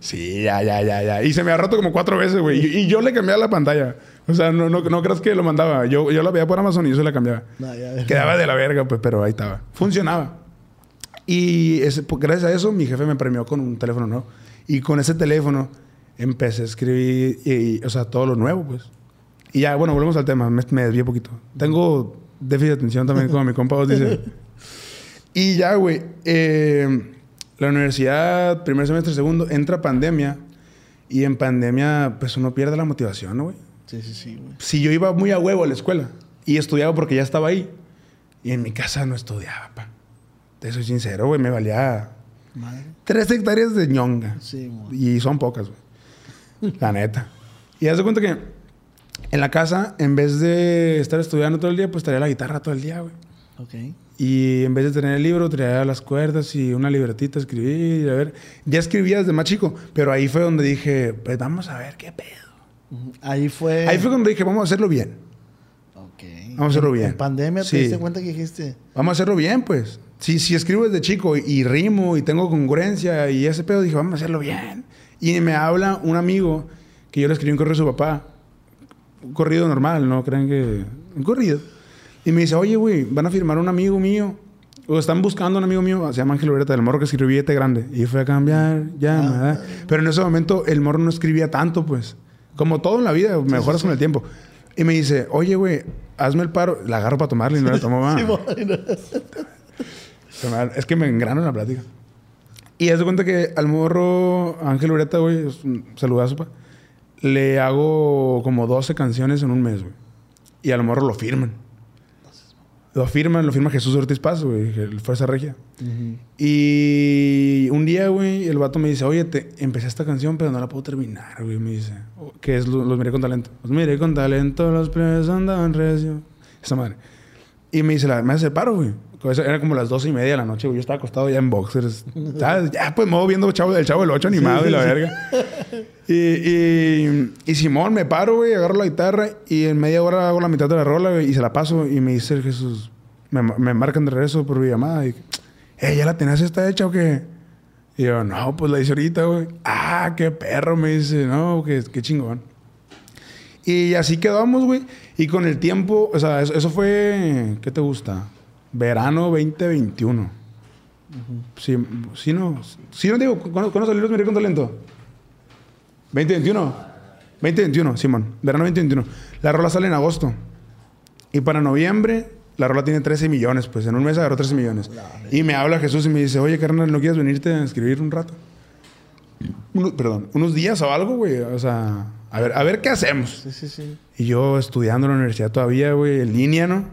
Sí, ya, ya, ya, ya. Y se me ha roto como cuatro veces, güey. Y, y yo le cambiaba la pantalla. O sea, no, no, no creas que lo mandaba. Yo, yo la veía por Amazon y yo se la cambiaba. No, ya, ya. Quedaba de la verga, pues, pero ahí estaba. Funcionaba. Y ese- pues, gracias a eso, mi jefe me premió con un teléfono nuevo. Y con ese teléfono empecé a escribir, y, y, o sea, todo lo nuevo, pues. Y ya, bueno, volvemos al tema. Me, me desvié poquito. Tengo déficit de atención también, como mi compa Oz dice. *laughs* Y ya, güey. eh, la universidad, primer semestre, segundo, entra pandemia. Y en pandemia, pues uno pierde la motivación, ¿no, güey? Sí, sí, sí, güey. si yo iba muy a huevo a la escuela y estudiaba porque ya estaba ahí y en mi casa no estudiaba, pa. Te soy sincero, güey, me valía Madre. tres hectáreas de ñonga. Sí, güey. Y son pocas, güey. La neta. Y haz de cuenta que en la casa, en vez de estar estudiando todo el día, pues traía la guitarra todo el día, güey. Ok. Y en vez de tener el libro, traía las cuerdas y una libretita, escribir, y a ver. Ya escribía desde más chico, pero ahí fue donde dije, pues vamos a ver qué pedo. Ahí fue... Ahí fue cuando dije, vamos a hacerlo bien. Ok. Vamos a hacerlo En- bien. En pandemia te Sí. diste cuenta que dijiste. Vamos a hacerlo bien, pues. Si, si escribo desde chico y, y rimo y tengo congruencia y ese pedo, dije, vamos a hacerlo bien. Y me habla un amigo que yo le escribí un correo a su papá. Un corrido normal, ¿no? Crean que... Un corrido. Y me dice, oye, güey, van a firmar un amigo mío. O están buscando un amigo mío, se llama Ángel Ureta, del morro que escribía grande. Y fue a cambiar, ya, Ah. ¿verdad? Pero en ese momento el morro no escribía tanto, pues. Como todo en la vida, mejoras con el tiempo. Y me dice, oye, güey, hazme el paro. La agarro para tomarle y no la tomo más. *laughs* *laughs* Es que me engrano en la plática. Y haz de cuenta que al morro Ángel Ureta, güey, saludazo, pa. Le hago como 12 canciones en un mes, güey. Y al morro lo firman. Lo firman, lo firma Jesús Ortiz Paz, güey, Fuerza Regia. Y un día, güey, el vato me dice, oye, te, empecé esta canción, pero no la puedo terminar, güey. Me dice, que es Los, Miré con Talento. Los Miré con Talento, los plebes andaban recio. Esa madre. Y me dice, la, me hace paro, güey. Era como las doce y media de la noche, güey. Yo estaba acostado ya en boxers. ¿Sabes? Ya, pues, voy viendo chavo, el chavo del 8 animado y la verga. Y, y, y Simón, me paro, güey, agarro la guitarra y en media hora hago la mitad de la rola, güey, y se la paso. Y me dice el Jesús, me, me marcan de regreso por llamada. Y, eh, ¿ya la tenías esta hecha o qué? Y yo, no, pues la hice ahorita, güey. Ah, qué perro, me dice, no, qué, qué chingón. Y así quedamos, güey. Y con el tiempo, o sea, eso, eso fue, ¿qué te gusta? Verano 2021. Sí, sí, no. Sí, no digo, ¿cuándo, cuándo salió los Miré con Talento? 2021. 2021, Simón. Verano 2021. La rola sale en agosto. Y para noviembre, la rola tiene 13 millones. Pues en un mes agarró 13 millones. Y me habla Jesús y me dice, oye, carnal, ¿no quieres venirte a escribir un rato? Uno- perdón, unos días o algo, güey. O sea, a ver, a ver qué hacemos. Sí, sí, sí. Y yo estudiando en la universidad todavía, güey, en línea, ¿no?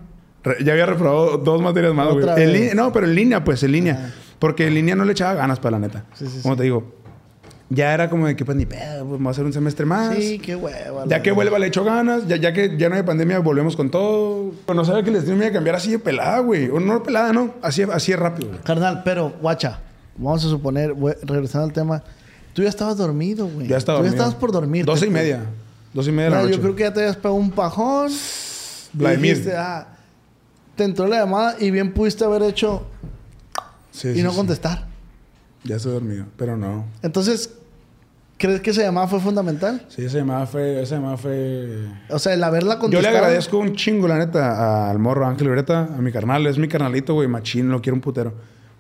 Ya había reprobado dos materias más, güey. En No, pero en línea, pues, en línea. Porque en línea no le echaba ganas para la neta. Sí, sí, Como sí. te digo, ya era como de que, pues, ni pedo, pues, vamos a hacer un semestre más. Sí, qué hueva. Ya que vuelva le echo ganas, ya, ya que ya no hay pandemia, volvemos con todo. Pero no sabía que el destino me iba a cambiar así de pelada, güey. O no pelada, no. Así, así es rápido, güey. Carnal, pero, guacha, vamos a suponer, regresando al tema, tú ya estabas dormido, güey. Ya estaba Tú ya dormido. estabas por dormir. Doce y media. Doce y media de la noche. yo creo que ya te habías pegado un pajón. Vladimir. Y dijiste, ah, te entró la llamada y bien pudiste haber hecho Sí, y sí, no sí. contestar. Ya estoy dormido, pero no. Entonces, ¿crees que esa llamada fue fundamental? Sí, esa llamada fue... Esa llamada fue... O sea, el haberla Yo contestado. le agradezco un chingo, la neta, al morro Ángel Ureta, a mi carnal. Es mi carnalito, güey, machín, lo quiero un putero.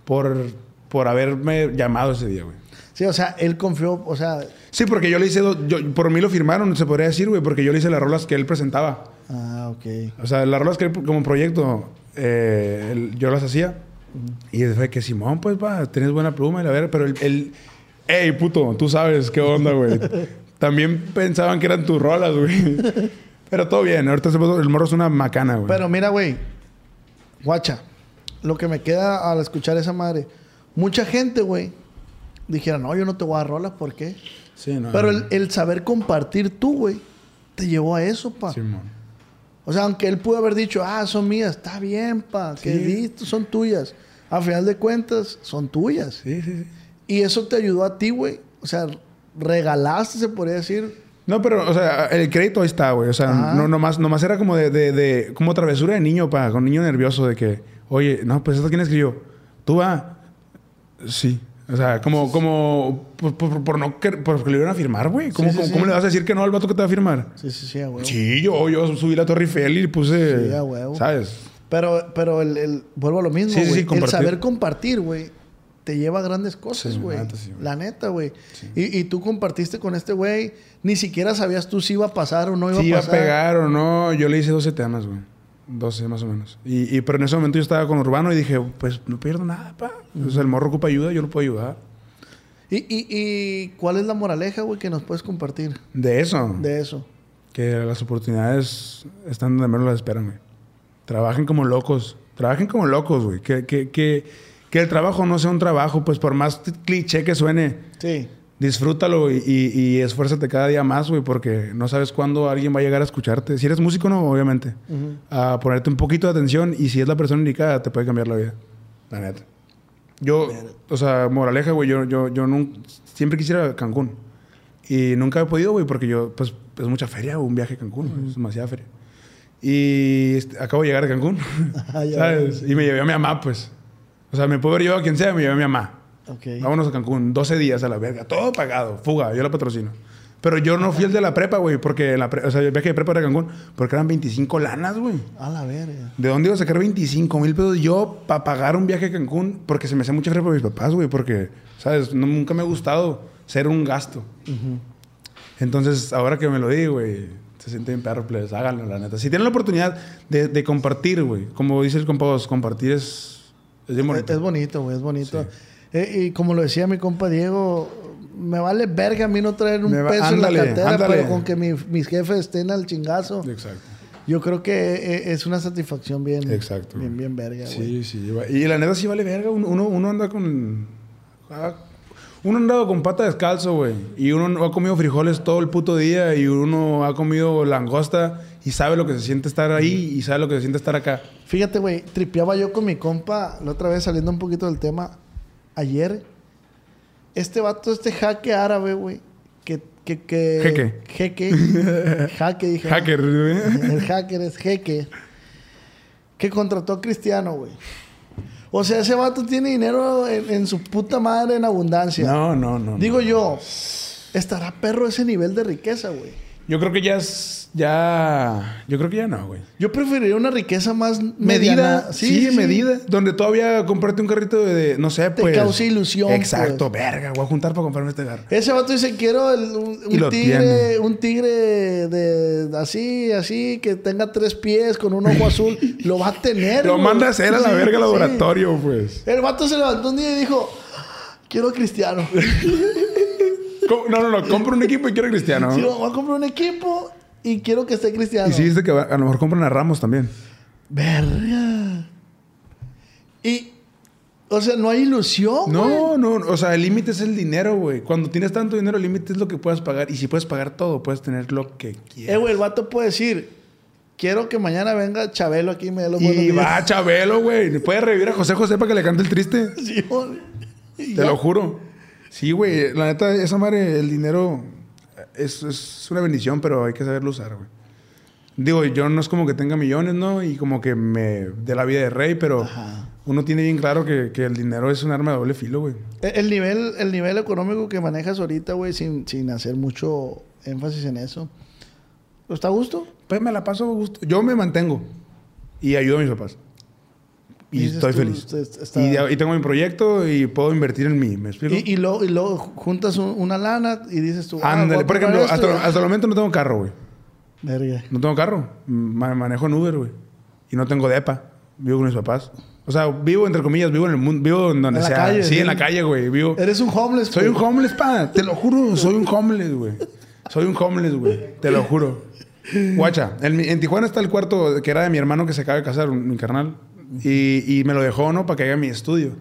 Por, por haberme llamado ese día, güey. Sí, o sea, él confió, o sea, Sí, porque yo le hice... do- yo- por mí lo firmaron, se podría decir, güey, porque yo le hice las rolas que él presentaba. ah, ok. O sea, las rolas que él, como proyecto, eh, él- yo las hacía. Y fue que Simón, pues, va, tenés buena pluma y la verga, pero él... él Ey, puto, tú sabes qué onda, güey. *laughs* También pensaban que eran tus rolas, güey. Pero todo bien, ahorita el morro es una macana, güey. Pero mira, güey, guacha, lo que me queda al escuchar esa madre, mucha gente, güey, dijera, no, yo no te voy a dar rolas, ¿por qué? Sí, no. Pero el, el saber compartir tú, güey, te llevó a eso, pa. Simón. O sea, aunque él pudo haber dicho, ah, son mías, está bien, pa, que Sí. listo, son tuyas. A final de cuentas, son tuyas. Sí, sí, sí. Y eso te ayudó a ti, güey. O sea, regalaste, se podría decir. No, pero, o sea, el crédito ahí está, güey. O sea, Ajá. no, nomás, nomás era como de, de, de- como travesura de niño, pa, con niño nervioso de que, oye, no, pues esto quién escribió. ¿Tú va? Sí. O sea, como, como, por, por- por no por que le iban a firmar, güey. ¿Cómo, Sí, sí, cómo- sí. cómo le vas a decir que no al vato que te va a firmar? Sí, sí, sí, huevo. Sí, yo, yo subí la Torre Eiffel y puse. Sí, huevo. ¿Sabes? Pero, pero el, el- vuelvo a lo mismo, Sí, sí, güey. el saber compartir, güey, te lleva a grandes cosas, güey. la neta, güey. la neta, güey. Y, y tú compartiste con este güey, ni siquiera sabías tú si iba a pasar o no iba Si a iba a pasar. pegar o no, yo le hice 12 temas, güey. 12 más o menos. Y, y pero en ese momento yo estaba con Urbano y dije, pues no pierdo nada, pa. Sea, el morro ocupa ayuda, yo lo puedo ayudar. ¿Y, y, y cuál es la moraleja, güey, que nos puedes compartir De eso. de eso? Que las oportunidades están donde menos las esperan, güey. Trabajen como locos. Trabajen como locos, güey. Que, que, que, que el trabajo no sea un trabajo, pues por más cliché que suene, Sí. Disfrútalo y, y, y esfuérzate cada día más, güey, porque no sabes cuándo alguien va a llegar a escucharte. Si eres músico, no, obviamente. Ujú. A ponerte un poquito de atención y si es la persona indicada, te puede cambiar la vida. La neta. Yo, o sea, moraleja, güey, yo, yo, yo nun- siempre quisiera Cancún. Y nunca he podido, güey, porque yo, pues, es mucha feria, un viaje a Cancún, güey, es demasiada feria. Y este, acabo de llegar a Cancún. *laughs* Ah. ¿Sabes? Y me llevé a mi mamá, pues. O sea, me puedo haber llevado a quien sea, me llevé a mi mamá. Ok. Vámonos a Cancún, 12 días a la verga, todo pagado, fuga, yo la patrocino. Pero yo no fui el de la prepa, güey, porque la pre- o sea, el viaje de prepa era a Cancún, porque eran 25 lanas, güey. A la verga. ¿De dónde iba a sacar 25 mil pesos yo para pagar un viaje a Cancún? Porque se me hace mucha fe por mis papás, güey, porque, ¿sabes? No- nunca me ha gustado ser un gasto. Entonces, ahora que me lo di, güey, se siente bien perro, pues háganlo, la neta. Si tienen la oportunidad de, de compartir, güey, como dice el compa, compartir es, es bien bonito. Es, es bonito, güey, es bonito. Eh, y como lo decía mi compa Diego, me vale verga a mí no traer un va- peso ándale, en la cartera, ándale. pero con que mi- mis jefes estén al chingazo. Exacto. Yo creo que eh, es una satisfacción bien, Exacto. bien, bien verga. Sí, sí. Y la neta sí vale verga. Uno, uno, anda con... ah, Uno ha andado con pata descalzo, güey. Y uno no ha comido frijoles todo el puto día. Y uno ha comido langosta. Y sabe lo que se siente estar ahí. Y sabe lo que se siente estar acá. Fíjate, güey, tripeaba yo con mi compa, la otra vez saliendo un poquito del tema, ayer. Este vato, este jaque árabe, güey, que... que, que Jeque. Jeque. *laughs* jaque, dije. Hacker, güey. El hacker es jeque. Que contrató a Cristiano, güey. O sea, ese vato tiene dinero en, en su puta madre en abundancia. No, no, no. Digo no. yo, ¿estará perro ese nivel de riqueza, güey? Yo creo que ya es... Ya... Yo creo que ya no, güey. Yo preferiría una riqueza más Medida, mediana. sí, medida. Donde todavía comprarte un carrito de, de- no sé, Te pues. causa ilusión, Exacto, pues. verga, voy a juntar para comprarme este carro. Ese vato dice, quiero el- un, un tigre, tiene. un tigre de así, así, que tenga tres pies con un ojo azul. *laughs* Lo va a tener. Lo güey. manda a hacer a la Sí, verga al sí. laboratorio, pues. El vato se levantó un día y dijo, quiero a Cristiano. *laughs* No, no, no. Compra un equipo y quiero a Cristiano. Sí, voy a comprar un equipo y quiero que esté Cristiano. Y sí, dice que a lo mejor compran a Ramos también. Verga. Y, o sea, no hay ilusión, güey. No, no, o sea, el límite es el dinero, güey. Cuando tienes tanto dinero, el límite es lo que puedas pagar. Y si puedes pagar todo, puedes tener lo que Eh, quieras. güey, el vato puede decir, quiero que mañana venga Chabelo aquí y me dé los buenos y días. va Chabelo, güey. Puedes revivir a José José para que le cante el triste. *laughs* Sí, güey. Te ya. lo juro. Sí, güey. La neta, esa madre, el dinero es, es una bendición, pero hay que saberlo usar, güey. Digo, yo no es como que tenga millones, ¿no? Y como que me dé la vida de rey, pero Ajá. uno tiene bien claro que, que el dinero es un arma de doble filo, güey. El el nivel, el nivel económico que manejas ahorita, güey, sin, sin hacer mucho énfasis en eso. ¿Está a gusto? Pues me la paso a gusto. Yo me mantengo y ayudo a mis papás. Y estoy tú, feliz. está- Y, y tengo mi proyecto y puedo invertir en mí. ¿Me explico? Y, y luego juntas un- una lana y dices tú, ah, Ándale. Por ejemplo, hasta, hasta el momento no tengo carro, güey. Verga. No tengo carro. Ma- manejo en Uber, güey. Y no tengo depa. Vivo con mis papás. O sea, vivo entre comillas, vivo en el mundo, vivo en donde En sea. calle, sí, en la calle, güey. Vivo. Eres un homeless. Soy un homeless, pa. Te lo juro, soy un homeless, güey. Soy un homeless, güey. Te lo juro. Guacha, en, en Tijuana está el cuarto que era de mi hermano que se acaba de casar, un- mi carnal. Y, y me lo dejó, ¿no? Para que haga mi estudio.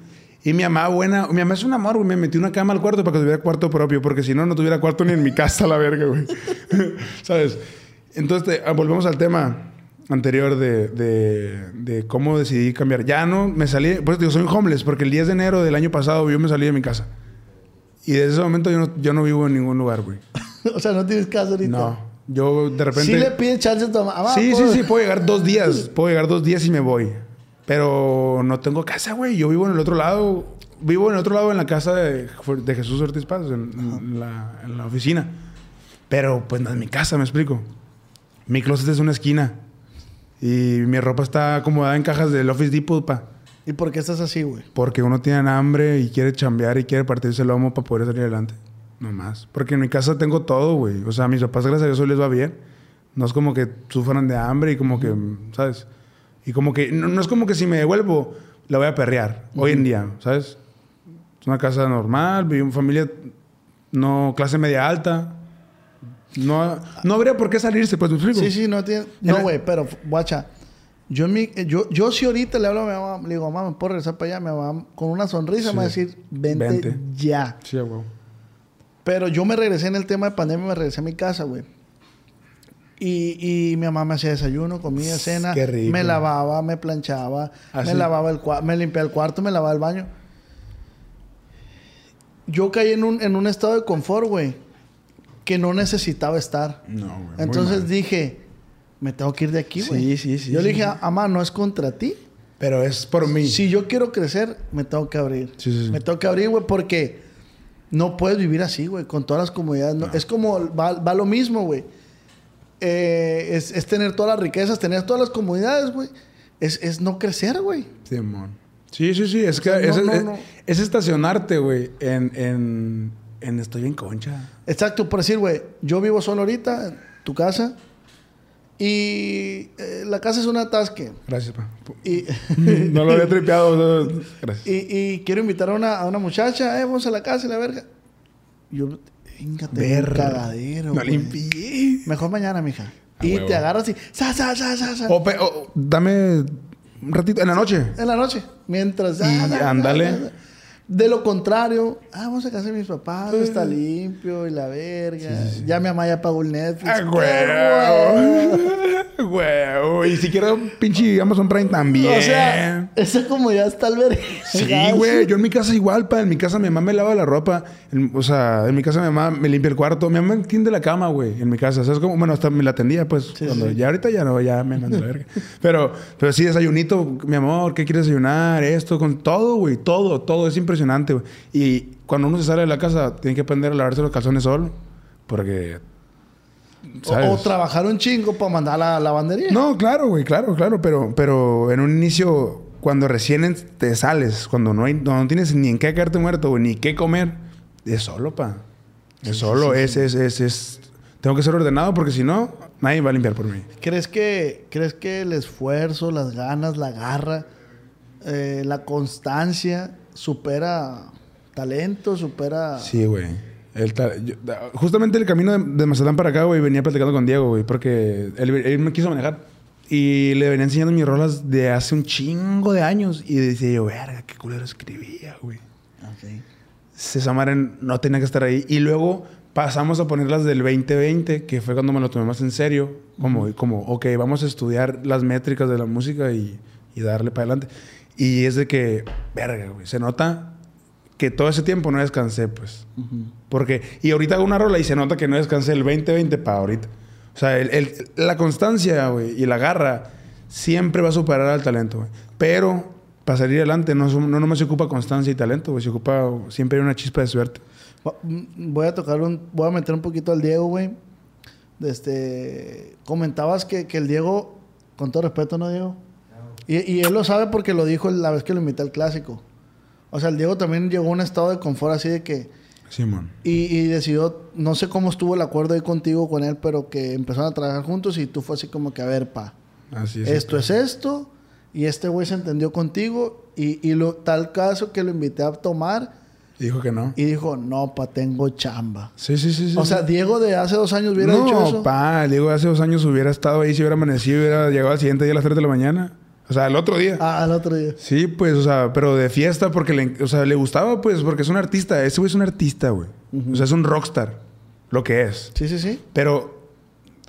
Y mi mamá, buena, mi mamá es un amor, güey. Me metió una cama al cuarto para que tuviera cuarto propio, porque si no, no tuviera cuarto ni en mi casa, la verga, güey. *laughs* ¿Sabes? Entonces, te- ah, volvemos al tema anterior de, de, de cómo decidí cambiar. Ya no, me salí, pues digo, soy homeless, porque el 10 de enero del año pasado yo me salí de mi casa. Y desde ese momento yo no, yo no vivo en ningún lugar, güey. *laughs* o sea, no tienes casa ahorita. No. Yo de repente... Sí le pides chance a tu mamá. Sí, sí, pues. sí, puedo llegar dos días. *laughs* Puedo llegar dos días y me voy. Pero no tengo casa, güey. Yo vivo en el otro lado. Vivo en el otro lado en la casa de, de Jesús Ortiz Paz, en, en la, en la oficina. Pero pues no es mi casa, me explico. Mi closet es una esquina. Y mi ropa está acomodada en cajas del Office Depot, pa. ¿Y por qué estás así, güey? Porque uno tiene hambre y quiere chambear y quiere partirse el lomo para poder salir adelante. No más. Porque en mi casa tengo todo, güey. O sea, a mis papás, gracias a Dios, hoy les va bien. No es como que sufran de hambre y como que, ¿sabes? Y como que, no, no es como que si me devuelvo, la voy a perrear. Hoy en día, ¿sabes? Es una casa normal, vivo en familia, no, clase media alta. No, no habría por qué salirse, pues, ¿me explico? Sí, sí, no tiene. No, güey, pero, guacha. Yo, en mi, yo, yo si ahorita le hablo a mi mamá, le digo, mamá, ¿me puedo regresar para allá? Mi mamá, con una sonrisa, me va a decir, vente, Vente. ya. Sí, huevo. Pero yo me regresé en el tema de pandemia, me regresé a mi casa, güey. Y, y mi mamá me hacía desayuno, comida, cena. Qué rico. Me lavaba, me planchaba, ¿Ah, me lavaba el cuarto, me limpiaba el cuarto, me lavaba el baño. Yo caí en un, en un estado de confort, güey, que no necesitaba estar. No, güey. Entonces dije, me tengo que ir de aquí, güey. Sí, sí, sí, Yo le dije, sí. amá, no es contra ti. Pero es por mí. Si yo quiero crecer, me tengo que abrir. Sí, sí, sí. Me tengo que abrir, güey, porque no puedes vivir así, güey, con todas las comodidades. no- Es como, va, va lo mismo, güey. Eh, es, es tener todas las riquezas, tener todas las comodidades, güey. Es, es no crecer, güey. Simón. Sí, sí, sí. Es que sea, no, es, no, es- no. es estacionarte, güey, en, en, en estoy bien concha. Exacto, por decir, güey, yo vivo solo ahorita, en tu casa, y eh, la casa es un atasque. Gracias, pa. Y, *laughs* No lo había tripeado. *laughs* Gracias. y, y quiero invitar a una, a una muchacha, eh, vamos a la casa y la verga. Yo, un Ver. cagadero. No limpié. Mejor mañana, mija. A y huevo. te agarras y. Sa, sa, sa, sa, sa. O pe- o- dame un ratito en la noche. En la noche. Mientras. Y ándale. De lo contrario, ah, vamos a casa de mis papás, está limpio y la verga. Ya mi mamá ya pagó el Netflix. ¡Ah, ¡Qué güey! Güey. Y si quiero pinche Amazon Prime también. O sea, esa como ya está el verga. Sí, güey. Yo en mi casa igual, pa. En mi casa mi mamá me lava la ropa. En- o sea, en mi casa mi mamá me limpia el cuarto. Mi mamá me tiende la cama, güey. En mi casa. ¿Sabes cómo? Bueno, hasta me la tendía, pues. Sí, cuando sí. Ya ahorita ya no, ya me manda la verga. Pero, pero sí, desayunito. Mi amor, ¿qué quieres desayunar? Esto, con todo, güey. Todo, todo. Es impresionante, güey. Y cuando uno se sale de la casa, tiene que aprender a lavarse los calzones solo. Porque... ¿sabes? O, o trabajar un chingo para mandar a la lavandería. No, claro, güey, claro, claro, pero, pero en un inicio, cuando recién te sales, cuando no hay, no tienes ni en qué caerte muerto, güey, ni qué comer, es solo, pa. Es solo, es, es, es, es, tengo que ser ordenado porque si no, nadie va a limpiar por mí. ¿Crees que, ¿Crees que el esfuerzo, las ganas, la garra, eh, la constancia supera talento, supera... Sí, güey. El yo- justamente el camino de, de Mazatlán para acá, güey, venía platicando con Diego, güey, porque él, él me quiso manejar. Y le venía enseñando mis rolas de hace un chingo de años. Y decía yo, verga, qué culero escribía, güey. Ok. esa madre no tenía que estar ahí. Y luego pasamos a ponerlas del 2020, que fue cuando me lo tomé más en serio. Como, como ok, vamos a estudiar las métricas de la música y, y darle para adelante. Y es de que, verga, güey, se nota que todo ese tiempo no descansé, pues. Porque, y ahorita hago una rola y se nota que no descansé el 2020 para ahorita. O sea, el- el- la constancia, güey, y la garra siempre va a superar al talento, güey. Pero para salir adelante no, no nomás se ocupa constancia y talento, güey. Se ocupa siempre una chispa de suerte. Mm, Voy a tocar un... Voy a meter un poquito al Diego, güey. Este... Comentabas que, que el Diego... Con todo respeto, ¿no, Diego? Y, y él lo sabe porque lo dijo la vez que lo invité al clásico. O sea, el Diego también llegó a un estado de confort así de que... Simón. Y, y decidió, no sé cómo estuvo el acuerdo ahí contigo con él, pero que empezaron a trabajar juntos y tú fue así como que, a ver, pa, Así es. esto es esto, y este güey se entendió contigo, y, y lo, tal caso que lo invité a tomar, Dijo que no. y dijo, no, pa, tengo chamba. Sí, sí, sí. sí o sea, sí. Diego de hace dos años hubiera no, dicho eso. pa, Diego hace dos años hubiera estado ahí, si hubiera amanecido, hubiera llegado al siguiente día a las 3 de la mañana. O sea, el otro día. Ah, al otro día. Sí, pues, o sea, pero de fiesta porque le, o sea, le gustaba, pues, porque es un artista. Ese güey es un artista, güey. O sea, es un rockstar. Lo que es. Sí, sí, sí. Pero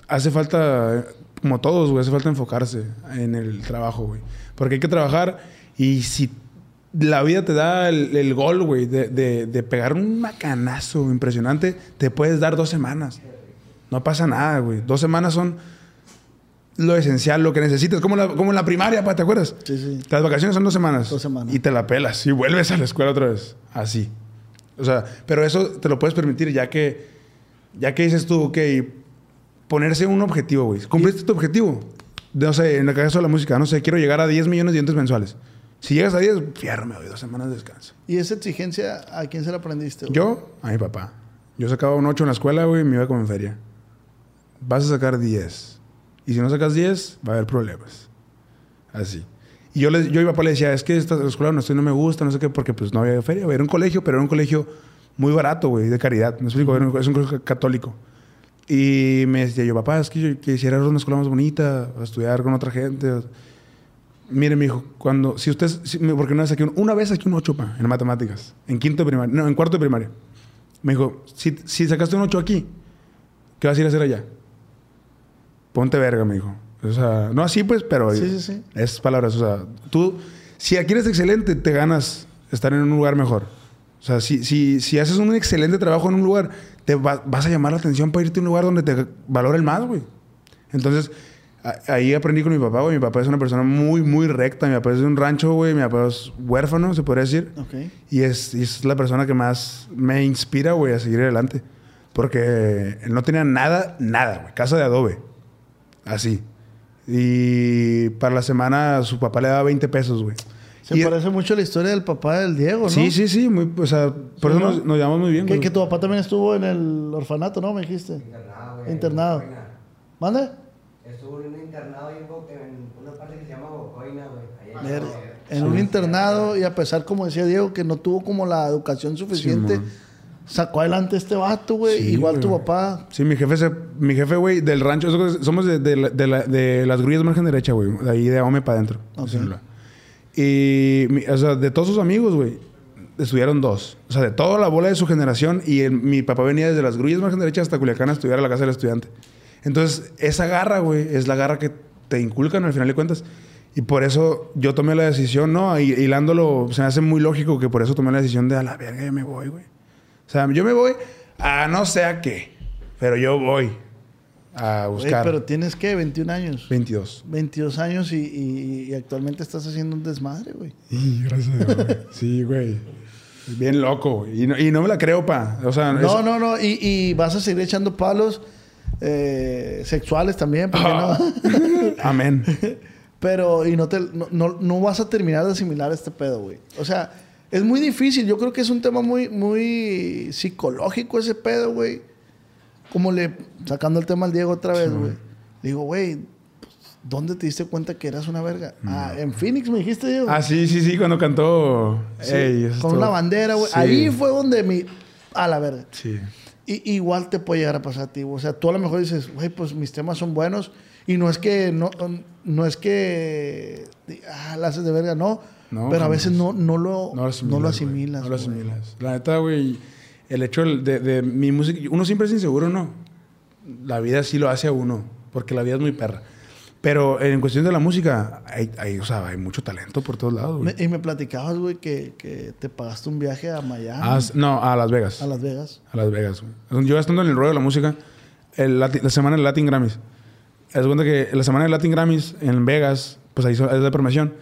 hace falta, como todos, güey, hace falta enfocarse en el trabajo, güey. Porque hay que trabajar y si la vida te da el, el gol, güey, de, de- de pegar un macanazo impresionante, te puedes dar dos semanas. No pasa nada, güey. Dos semanas son lo esencial, lo que necesitas. Como, la- como en la primaria, pa, ¿te acuerdas? Sí, sí. Las vacaciones son dos semanas. Dos semanas. Y te la pelas y vuelves a la escuela otra vez. Así. O sea, pero eso te lo puedes permitir ya que, ya que dices tú, ok, ponerse un objetivo, güey. ¿Cumpliste tu objetivo? No sé, en el caso de la música, no sé, quiero llegar a 10 millones de dientes mensuales. Si llegas a 10, fierro, me doy dos semanas de descanso. ¿Y esa exigencia a quién se la aprendiste? güey? Yo, a mi papá. Yo sacaba un 8 en la escuela, güey, y me iba como en feria. Vas a sacar 10. Y si no sacas 10, va a haber problemas. Así. Y yo, le, yo a mi papá le decía, es que esta escuela no, estoy, no me gusta, no sé qué, porque pues no había feria. Era un colegio, pero era un colegio muy barato, güey, de caridad. Me explico, Era un- es un colegio católico. Y me decía yo, papá, es que yo quisiera ir a una escuela más bonita, a estudiar con otra gente. Mire, mi hijo, cuando, si usted, si- porque una vez saqué un, una vez saqué un 8 pa, en matemáticas, en quinto de primaria, no, en cuarto de primaria. Me dijo, si, si sacaste un 8 aquí, ¿qué vas a ir a hacer allá? Ponte verga, me dijo. O sea, no así pues, pero Sí, sí, sí. es palabras. O sea, tú, si aquí eres excelente, te ganas estar en un lugar mejor. O sea, si, si, si haces un excelente trabajo en un lugar, te va- vas a llamar la atención para irte a un lugar donde te valoren más, güey. Entonces, a- ahí aprendí con mi papá, güey. Mi papá es una persona muy, muy recta. Mi papá es de un rancho, güey. Mi papá es huérfano, se podría decir. Ok. Y es, y es la persona que más me inspira, güey, a seguir adelante. Porque él no tenía nada, nada, güey. Casa de adobe. Así. Y para la semana su papá le daba 20 pesos, güey. Se Y- parece mucho a la historia del papá del Diego, ¿no? Sí, sí, sí. Muy, o sea, por Sí, eso ¿no? nos, nos llevamos muy bien, Que, güey. que tu papá también estuvo en el orfanato, ¿no? Me dijiste. Internado, güey. Internado. ¿Mande? Estuvo en un internado en, una parte que se llama Bocoina, güey. Ahí en un internado y a pesar, como decía Diego, que no tuvo como la educación suficiente. Sacó adelante este vato, güey. Sí, Igual tu papá. Sí, mi jefe, se- mi jefe, güey, del rancho. Somos de, de la- de la- de las grullas margen derecha, güey. De ahí de Ahome para adentro. Ok. de Sinaloa. Y, o sea, de todos sus amigos, güey, estudiaron dos. O sea, de toda la bola de su generación. Y el- mi papá venía desde las grullas margen derecha hasta Culiacán a estudiar a la casa del estudiante. Entonces, esa garra, güey, es la garra que te inculcan al final de cuentas. Y por eso yo tomé la decisión, ¿no? Y hilándolo, se me hace muy lógico que por eso tomé la decisión de a la verga, ya me voy, güey. O sea, yo me voy a no sé a qué, pero yo voy a buscar pero tienes, ¿qué? 21 años. 22. 22 años y, y- y actualmente estás haciendo un desmadre, güey. Y gracias a Dios, güey. Sí, güey. Bien loco, güey. Y no, y no me la creo, pa. O sea, No, es- no, no. Y, y vas a seguir echando palos eh, sexuales también, ¿por qué Ah. no? *laughs* Amén. Pero, y no, te, no, no, no vas a terminar de asimilar este pedo, güey. O sea, es muy difícil. Yo creo que es un tema muy, muy psicológico ese pedo, güey. Como le, sacando el tema al Diego otra vez, güey. Le digo, güey, pues, ¿dónde te diste cuenta que eras una verga? Ah, en Phoenix me dijiste, Diego. Ah, sí, sí, sí, cuando cantó. Sí, Ey, con estuvo- una bandera, güey. Sí. Ahí fue donde mi... A la verga. Sí. Y, igual te puede llegar a pasar a ti. O sea, tú a lo mejor dices, güey, pues mis temas son buenos. Y no es que, no, no es que, ah, la haces de verga, no. No, pero a veces no, no lo, No lo asimilas. no lo asimilas. No lo asimilas. La neta, güey, el hecho de, de mi música. Uno siempre es inseguro, ¿no? La vida sí lo hace a uno, porque la vida es muy perra. Pero en cuestión de la música, hay, hay, o sea, hay mucho talento por todos lados, güey. Me- y me platicabas, güey, que, que te pagaste un viaje a Miami, Ah, no, a Las Vegas. a Las Vegas. A Las Vegas, güey. Yo estando en el rollo de la música, el Lati- la semana del Latin Grammys. Es cuenta que la semana del Latin Grammys en Vegas, pues ahí es de promoción.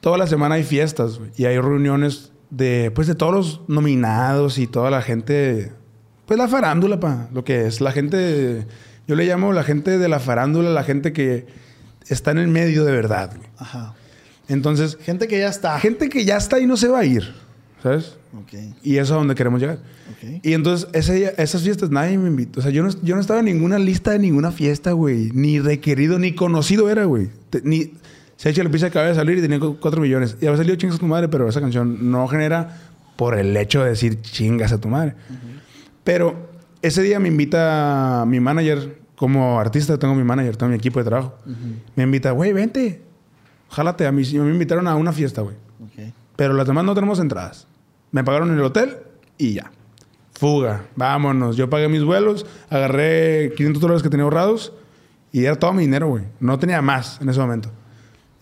Toda la semana hay fiestas y hay reuniones de, pues, de todos los nominados y toda la gente, pues la farándula, pa, lo que es. La gente, yo le llamo la gente de la farándula, la gente que está en el medio de verdad. güey. Ajá. Entonces, Gente que ya está. gente que ya está y no se va a ir, ¿sabes? Y eso es a donde queremos llegar. ok. Y entonces, ese esas fiestas nadie me invitó. O sea, yo no, yo no estaba en ninguna lista de ninguna fiesta, güey. Ni requerido, ni conocido era, güey. Ni... Se ha hecho la pizza acaba de salir y tenía cu- cuatro millones. Y había salido chingas a tu madre, pero esa canción no genera por el hecho de decir chingas a tu madre. Pero ese día me invita mi manager, como artista tengo mi manager, tengo mi equipo de trabajo. Me invita, güey, vente. Jálate a mí. Me invitaron a una fiesta, güey. ok. Pero las demás no tenemos entradas. Me pagaron el hotel y ya. Fuga, vámonos. Yo pagué mis vuelos, agarré 500 dólares que tenía ahorrados y era todo mi dinero, güey. No tenía más en ese momento.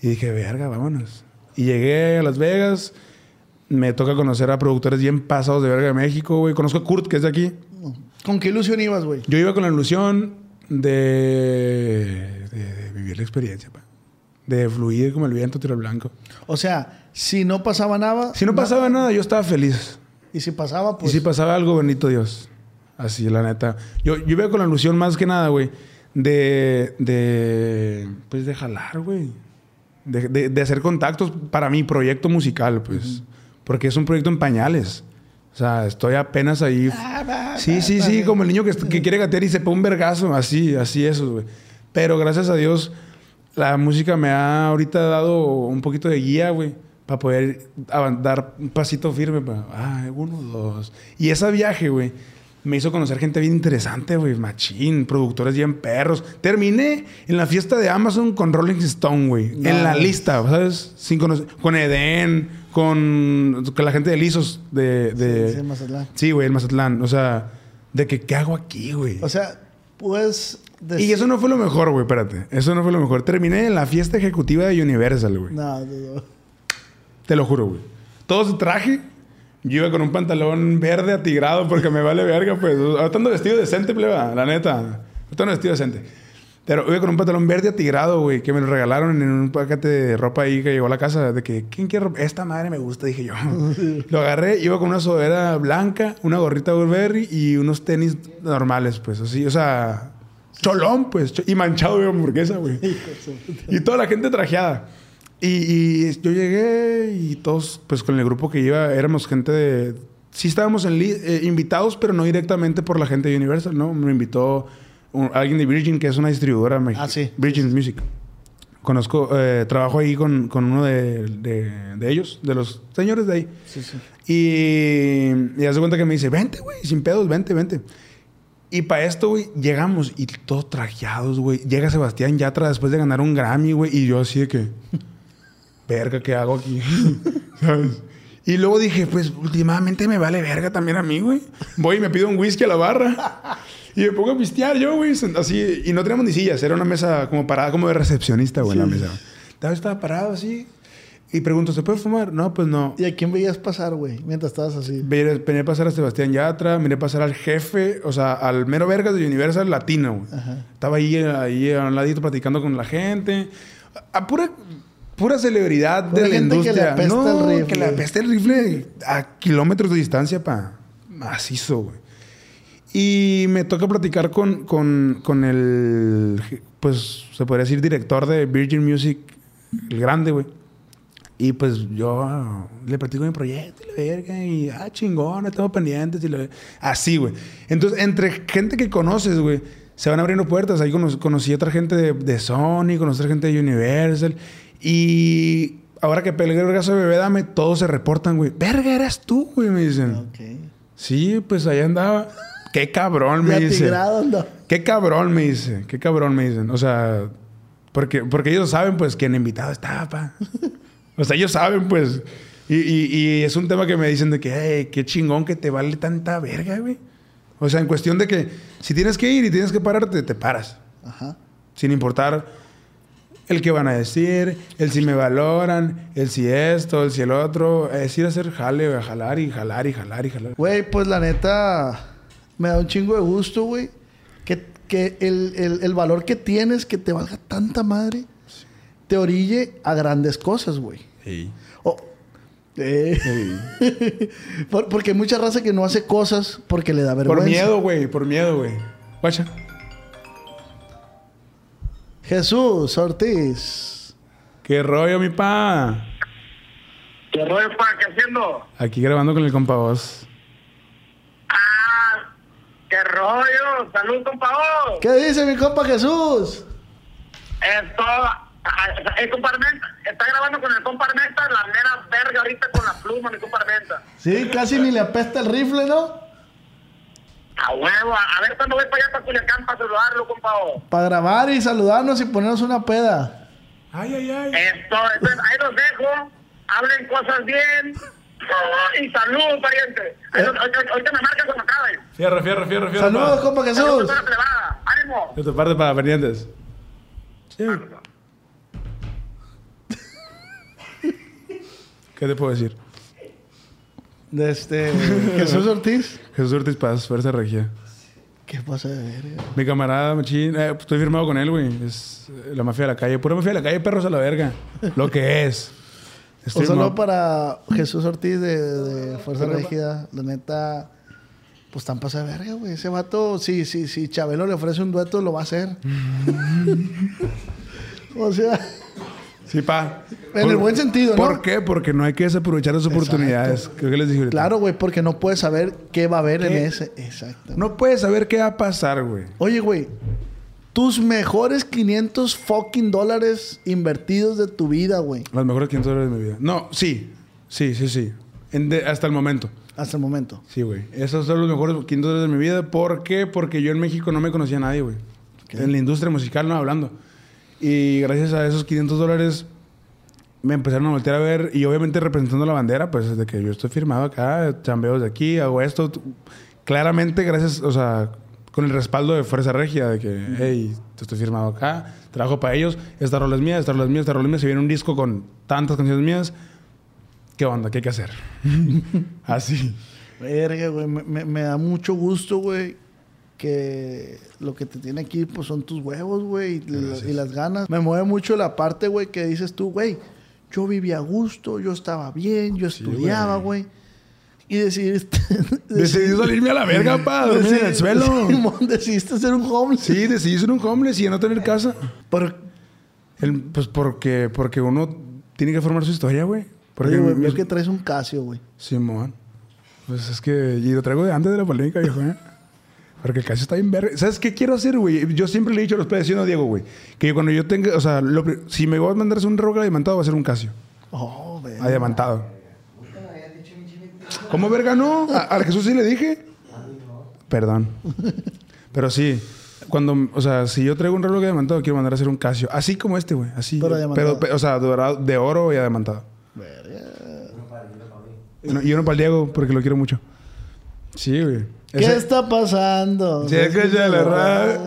Y dije, verga, vámonos. Y llegué a Las Vegas. Me toca conocer a productores bien pasados de verga de México, güey. Conozco a Kurt, que es de aquí. ¿Con qué ilusión ibas, güey? Yo iba con la ilusión de, de- de vivir la experiencia, pa. De fluir como el viento tiro blanco. O sea, si no pasaba nada... Si no pasaba nada, yo estaba feliz. Y si pasaba, pues... y si pasaba algo, bendito Dios. Así, la neta. Yo, yo iba con la ilusión más que nada, güey, de, de, pues, de jalar, güey. De, de- de hacer contactos para mi proyecto musical, pues. Porque es un proyecto en pañales. O sea, estoy apenas ahí. Sí, sí, sí, como el niño que, que quiere gatear y se pone un vergazo. Así, así eso, güey. Pero gracias a Dios, la música me ha ahorita dado un poquito de guía, güey. Para poder dar un pasito firme. Para, ah, uno, dos. Y ese viaje, güey, me hizo conocer gente bien interesante, güey. Machín, productores bien perros. Terminé en la fiesta de Amazon con Rolling Stone, güey. En la lista, ¿sabes? Sin conocer- con Eden, con, con la gente de Lisos de... de Sí, sí, Mazatlán. Sí, güey, el Mazatlán. O sea, de que, ¿qué hago aquí, güey? O sea, pues... y eso no fue lo mejor, güey, espérate. Eso no fue lo mejor. Terminé en la fiesta ejecutiva de Universal, güey. No, no, no. Te lo juro, güey. Todo su traje. Yo iba con un pantalón verde atigrado porque me vale verga, pues. Ahorita ando vestido decente, pleba, la neta. Ahorita ando vestido decente. Pero iba con un pantalón verde atigrado, güey, que me lo regalaron en un paquete de ropa ahí que llegó a la casa. De que, ¿quién quiere ropa? Esta madre me gusta, dije yo. *laughs* lo agarré, iba con una sudadera blanca, una gorrita Burberry y unos tenis normales, pues así, o sea, cholón, pues, y manchado de hamburguesa, güey. *laughs* y toda la gente trajeada. Y, y yo llegué y todos, pues con el grupo que iba, éramos gente de... Sí estábamos en eh, invitados, pero no directamente por la gente de Universal, ¿no? Me invitó un- alguien de Virgin, que es una distribuidora mexicana. Ah, sí. Virgin Music. Conozco, eh, trabajo ahí con, con uno de, de- de ellos, de los señores de ahí. Sí, sí. Y, y hace cuenta que me dice, vente, güey, sin pedos, vente, vente. Y para esto, güey, llegamos y todos trajeados, güey. Llega Sebastián Yatra después de ganar un Grammy, güey. Y yo así de que, verga, ¿qué hago aquí? *laughs* ¿Sabes? Y luego dije, pues últimamente me vale verga también a mí, güey. Voy y me pido un whisky a la barra. Y me pongo a pistear yo, güey. Así, y no teníamos ni sillas. Era una mesa como parada, como de recepcionista, güey, en la mesa. Estaba, estaba parado así. Y pregunto, ¿se puede fumar? No, pues no. ¿Y a quién veías pasar, güey? Mientras estabas así. Miré, pasar a Sebastián Yatra, miré pasar al jefe, o sea, al mero vergas de Universal Latino. güey. Estaba ahí, ahí a un ladito platicando con la gente. A pura, pura celebridad Pura de la gente que le industria. apesta no, el rifle. que le apeste el rifle a kilómetros de distancia, pa. Macizo, güey. Y me toca platicar con, con, con el, pues, se podría decir, director de Virgin Music, el grande, güey. Y pues yo le platico mi proyecto y la verga, y ah, chingón, estamos pendientes y la- Así, güey. Entonces, entre gente que conoces, güey, se van abriendo puertas. Ahí cono- conocí a otra gente de, de Sony, conocí a otra gente de Universal. Y ahora que peleé el brazo de bebé, dame, todos se reportan, güey. Verga, eras tú, güey, me dicen. Sí, pues ahí andaba. Qué cabrón, me Ya dice. tigrado anda. Qué cabrón, me dice. Qué cabrón, me dicen. O sea, porque, porque ellos saben, pues, que el invitado estaba, pa. O sea, ellos saben, pues. Y, y- y es un tema que me dicen de que, hey, qué chingón que te vale tanta verga, güey. O sea, en cuestión de que si tienes que ir y tienes que pararte, te paras. Ajá. Sin importar el que van a decir, el si me valoran, el si esto, el si el otro. Es ir a hacer jale, a jalar y jalar y jalar y jalar. Güey, pues la neta, me da un chingo de gusto, güey. Que, que el, el- el valor que tienes, que te valga tanta madre, te orille a grandes cosas, güey. Sí. O- eh, *laughs* por- porque hay mucha raza que no hace cosas porque le da vergüenza. Por miedo, güey, por miedo, güey. Guacha. Jesús Ortiz. ¿Qué rollo, mi pa? ¿Qué rollo, pa? ¿Qué haciendo? Aquí grabando con el compa vos. ¡Ah! ¡Qué rollo! ¡Salud, compa! vos. ¿Qué dice mi compa Jesús? Esto... ah, El compa Armenta, está grabando con el compa Armenta, la mera verga ahorita con la pluma, mi compa Armenta. Sí, casi ni le apesta el rifle, ¿no? A huevo, a ver cuándo voy para allá para Culiacán para saludarlo, compa. vos. Para grabar y saludarnos y ponernos una peda. Ay, ay, ay. Esto, entonces ahí los dejo, hablen cosas bien. Y salud, pariente. Los- Ahorita me marcan cuando acaben. Fierro, fierro, fierro, fierro. Saludos, compa Saludos Jesús. ¡Ánimo! De tu parte para pendientes. Sí. ¿Qué te puedo decir? De este Jesús Ortiz. *laughs* Jesús Ortiz Paz, Fuerza Regia. ¿Qué pasa de verga? Mi camarada, machín. eh, pues, estoy firmado con él, güey. Es eh, la mafia de la calle. Pura mafia de la calle, perros a la verga. Lo que es. *laughs* Estoy Un saludo firmado- para Jesús Ortiz de, de Fuerza Régida. La neta, pues tan pasa de verga, güey. Ese vato, sí, sí, sí. Chabelo le ofrece un dueto, lo va a hacer. *laughs* o sea, Sí, pa. En el buen sentido, ¿no? ¿Por qué? Porque no hay que desaprovechar las oportunidades. Creo que les dije ahorita. claro, güey, porque no puedes saber qué va a haber en ese. Exacto. No puedes saber qué va a pasar, güey. Oye, güey, tus mejores 500 fucking dólares invertidos de tu vida, güey, Las mejores 500 dólares de mi vida. No, sí. Sí, sí, sí. En de- hasta el momento. hasta el momento. Sí, güey. Esos son los mejores 500 dólares de mi vida. ¿Por qué? Porque yo en México no me conocía a nadie, güey. En la industria musical, no hablando. Y gracias a esos 500 dólares me empezaron a voltear a ver. Y obviamente representando la bandera, pues desde que yo estoy firmado acá, chambeo de aquí, hago esto. Claramente, gracias, o sea, con el respaldo de Fuerza Regia, de que, hey, te estoy firmado acá, trabajo para ellos, esta rola es mía, esta rola es mía, esta rola es mía. Si viene un disco con tantas canciones mías, ¿qué onda? ¿Qué hay que hacer? *laughs* Así. Verga, güey, me, me- me da mucho gusto, güey, que lo que te tiene aquí pues son tus huevos, güey, y, la- y las ganas. Me mueve mucho la parte, güey, que dices tú, güey, yo vivía a gusto, yo estaba bien, yo estudiaba, güey. Y decidiste... *laughs* Decidí salirme a la verga, pa, dormir en el suelo. *laughs* Simón, decidiste ser un homeless. Sí, decidí ser un homeless y no tener casa. Por, El- pues porque, porque uno tiene que formar su historia, güey. Porque güey, mis- que traes un Casio, güey. Simón. Pues es que... Y lo traigo de antes de la polémica, viejo, ¿eh? Porque el caso está bien verga. ¿Sabes qué quiero hacer, güey? Yo siempre le he dicho a los padres, ¿sí o no, Diego, güey? Que cuando yo tenga... O sea, lo si me voy a mandar a hacer un reloj diamantado, va a ser un Casio. Oh, güey. A diamantado. ¿Cómo verga no? ¿A, al Jesús sí le dije? Perdón. Pero sí. Cuando... O sea, si yo traigo un reloj diamantado, quiero mandar a hacer un Casio. Así como este, güey. Así. Pero. Pero, pe- o sea, dorado- de oro y diamantado. Uno- Y uno para el Diego, porque lo quiero mucho. Sí, güey. ¿Qué Ese- está pasando? Que ya la radio.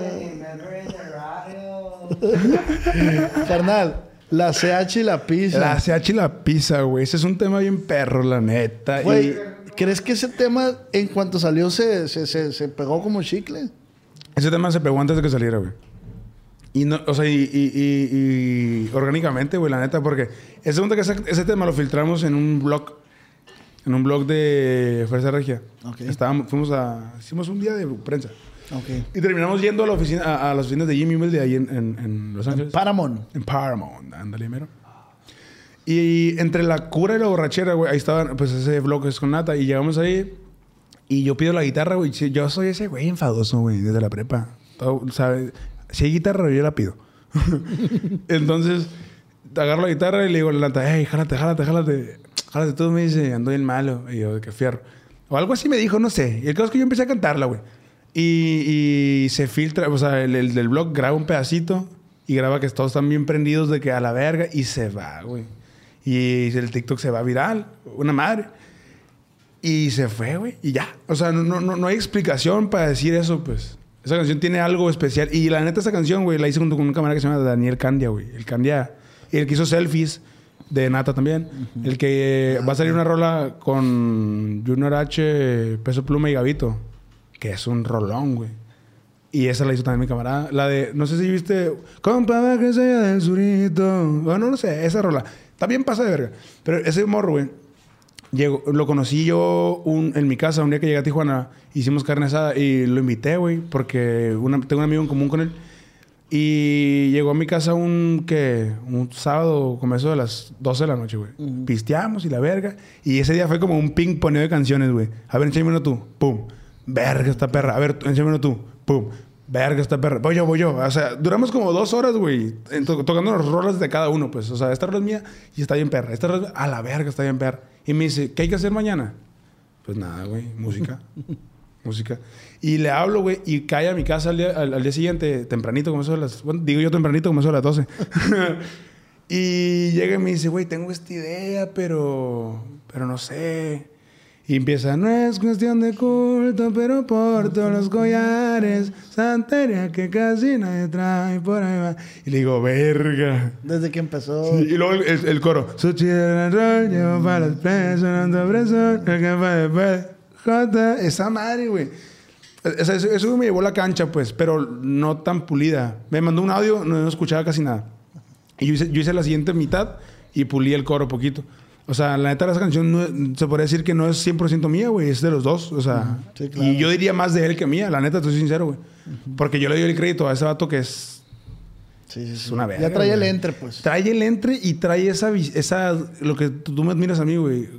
*laughs* Carnal, la CH y la pizza. La CH y la pizza, güey. Ese es un tema bien perro, la neta. Güey, Y ¿crees que ese tema en cuanto salió se, se, se, se pegó como chicle? ese tema se pegó antes de que saliera, güey. Y no, o sea, y, y- y- y orgánicamente, güey, la neta, porque ese, segundo que ese, ese tema lo filtramos en un blog, en un blog de Fuerza Regia. Ok. Estábamos, fuimos a, hicimos un día de prensa. Ok. Y terminamos yendo a la oficina, a, a las oficinas de Jimmy Mill de ahí en, en- en Los Ángeles. Paramount. En Paramount, ándale, mero. Y entre la cura y la borrachera, güey, ahí estaban, pues ese vlog es con Nata. Y llegamos ahí y yo pido la guitarra, güey. Yo soy ese güey enfadoso, güey, desde la prepa. Todo, ¿sabe? Si hay guitarra, yo la pido. *laughs* Entonces, agarro la guitarra y le digo a la Nata, hey, jálate, jálate, jálate. Jálate tú, me dice, ando bien malo. Y yo, qué fierro. O algo así me dijo, no sé. Y el caso es que yo empecé a cantarla, güey. Y, y se filtra, o sea, el, el del blog graba un pedacito y graba que todos están bien prendidos de que a la verga y se va, güey. Y el TikTok se va viral, una madre. Y se fue, güey. Y ya. O sea, no, no, no hay explicación para decir eso, pues. Esa canción tiene algo especial. Y la neta, esa canción, güey, la hice junto con un camarada que se llama Daniel Candia, güey. El Candia. Y el que hizo selfies de Nata también. El que va a salir una rola con Junior H, Peso Pluma y Gavito. Que es un rolón, güey. Y esa la hizo también mi camarada. La de, no sé si viste, compa, que sea del surito. Bueno, no sé, esa rola. También pasa de verga. Pero ese morro, güey, llegó, lo conocí yo un- en mi casa un día que llegué a Tijuana. Hicimos carne asada y lo invité, güey, porque una- tengo un amigo en común con él. Y llegó a mi casa un, que Un sábado, como eso de las 12 de la noche, güey. Pisteamos y la verga. Y ese día fue como un ping poneo de canciones, güey. A ver, enséñame uno tú. Pum. Verga esta perra. A ver, enséñame uno tú. Pum. Verga esta perra. Voy yo, voy yo. O sea, duramos como dos horas, güey. to- tocando los rolas de cada uno, pues. O sea, esta rola es mía y está bien perra. Esta rola a la verga está bien perra. Y me dice, ¿qué hay que hacer mañana? Pues nada, güey. Música. *laughs* música. Y le hablo, güey, y cae a mi casa al día, al- al día siguiente, tempranito, como eso de las... Bueno, digo yo tempranito, como eso de las 12. *laughs* y llega y me dice, güey, tengo esta idea, pero... Pero no sé. Y empieza, no es cuestión de culto, pero por todos los collares, santería que casi nadie trae por ahí va. Y le digo, verga. Desde que empezó. Sí, y luego el, el- el coro. Su rol, llevo para los presos, sonando preso, el que fue después, jota. Esa madre, güey. O sea, eso, eso me llevó a la cancha, pues, pero no tan pulida. Me mandó un audio, no, no escuchaba casi nada. Y yo hice, yo hice la siguiente mitad y pulí el coro poquito. O sea, la neta, esa canción no- se podría decir que no es 100% mía, güey. Es de los dos. O sea, Sí, claro. y yo diría más de él que mía. La neta, estoy sincero, güey. Porque yo le doy el crédito a ese vato que es Sí, sí, sí. es una verga. Ya trae el entre, pues. Trae el entre y trae esa, esa lo que tú me admiras a mí, güey,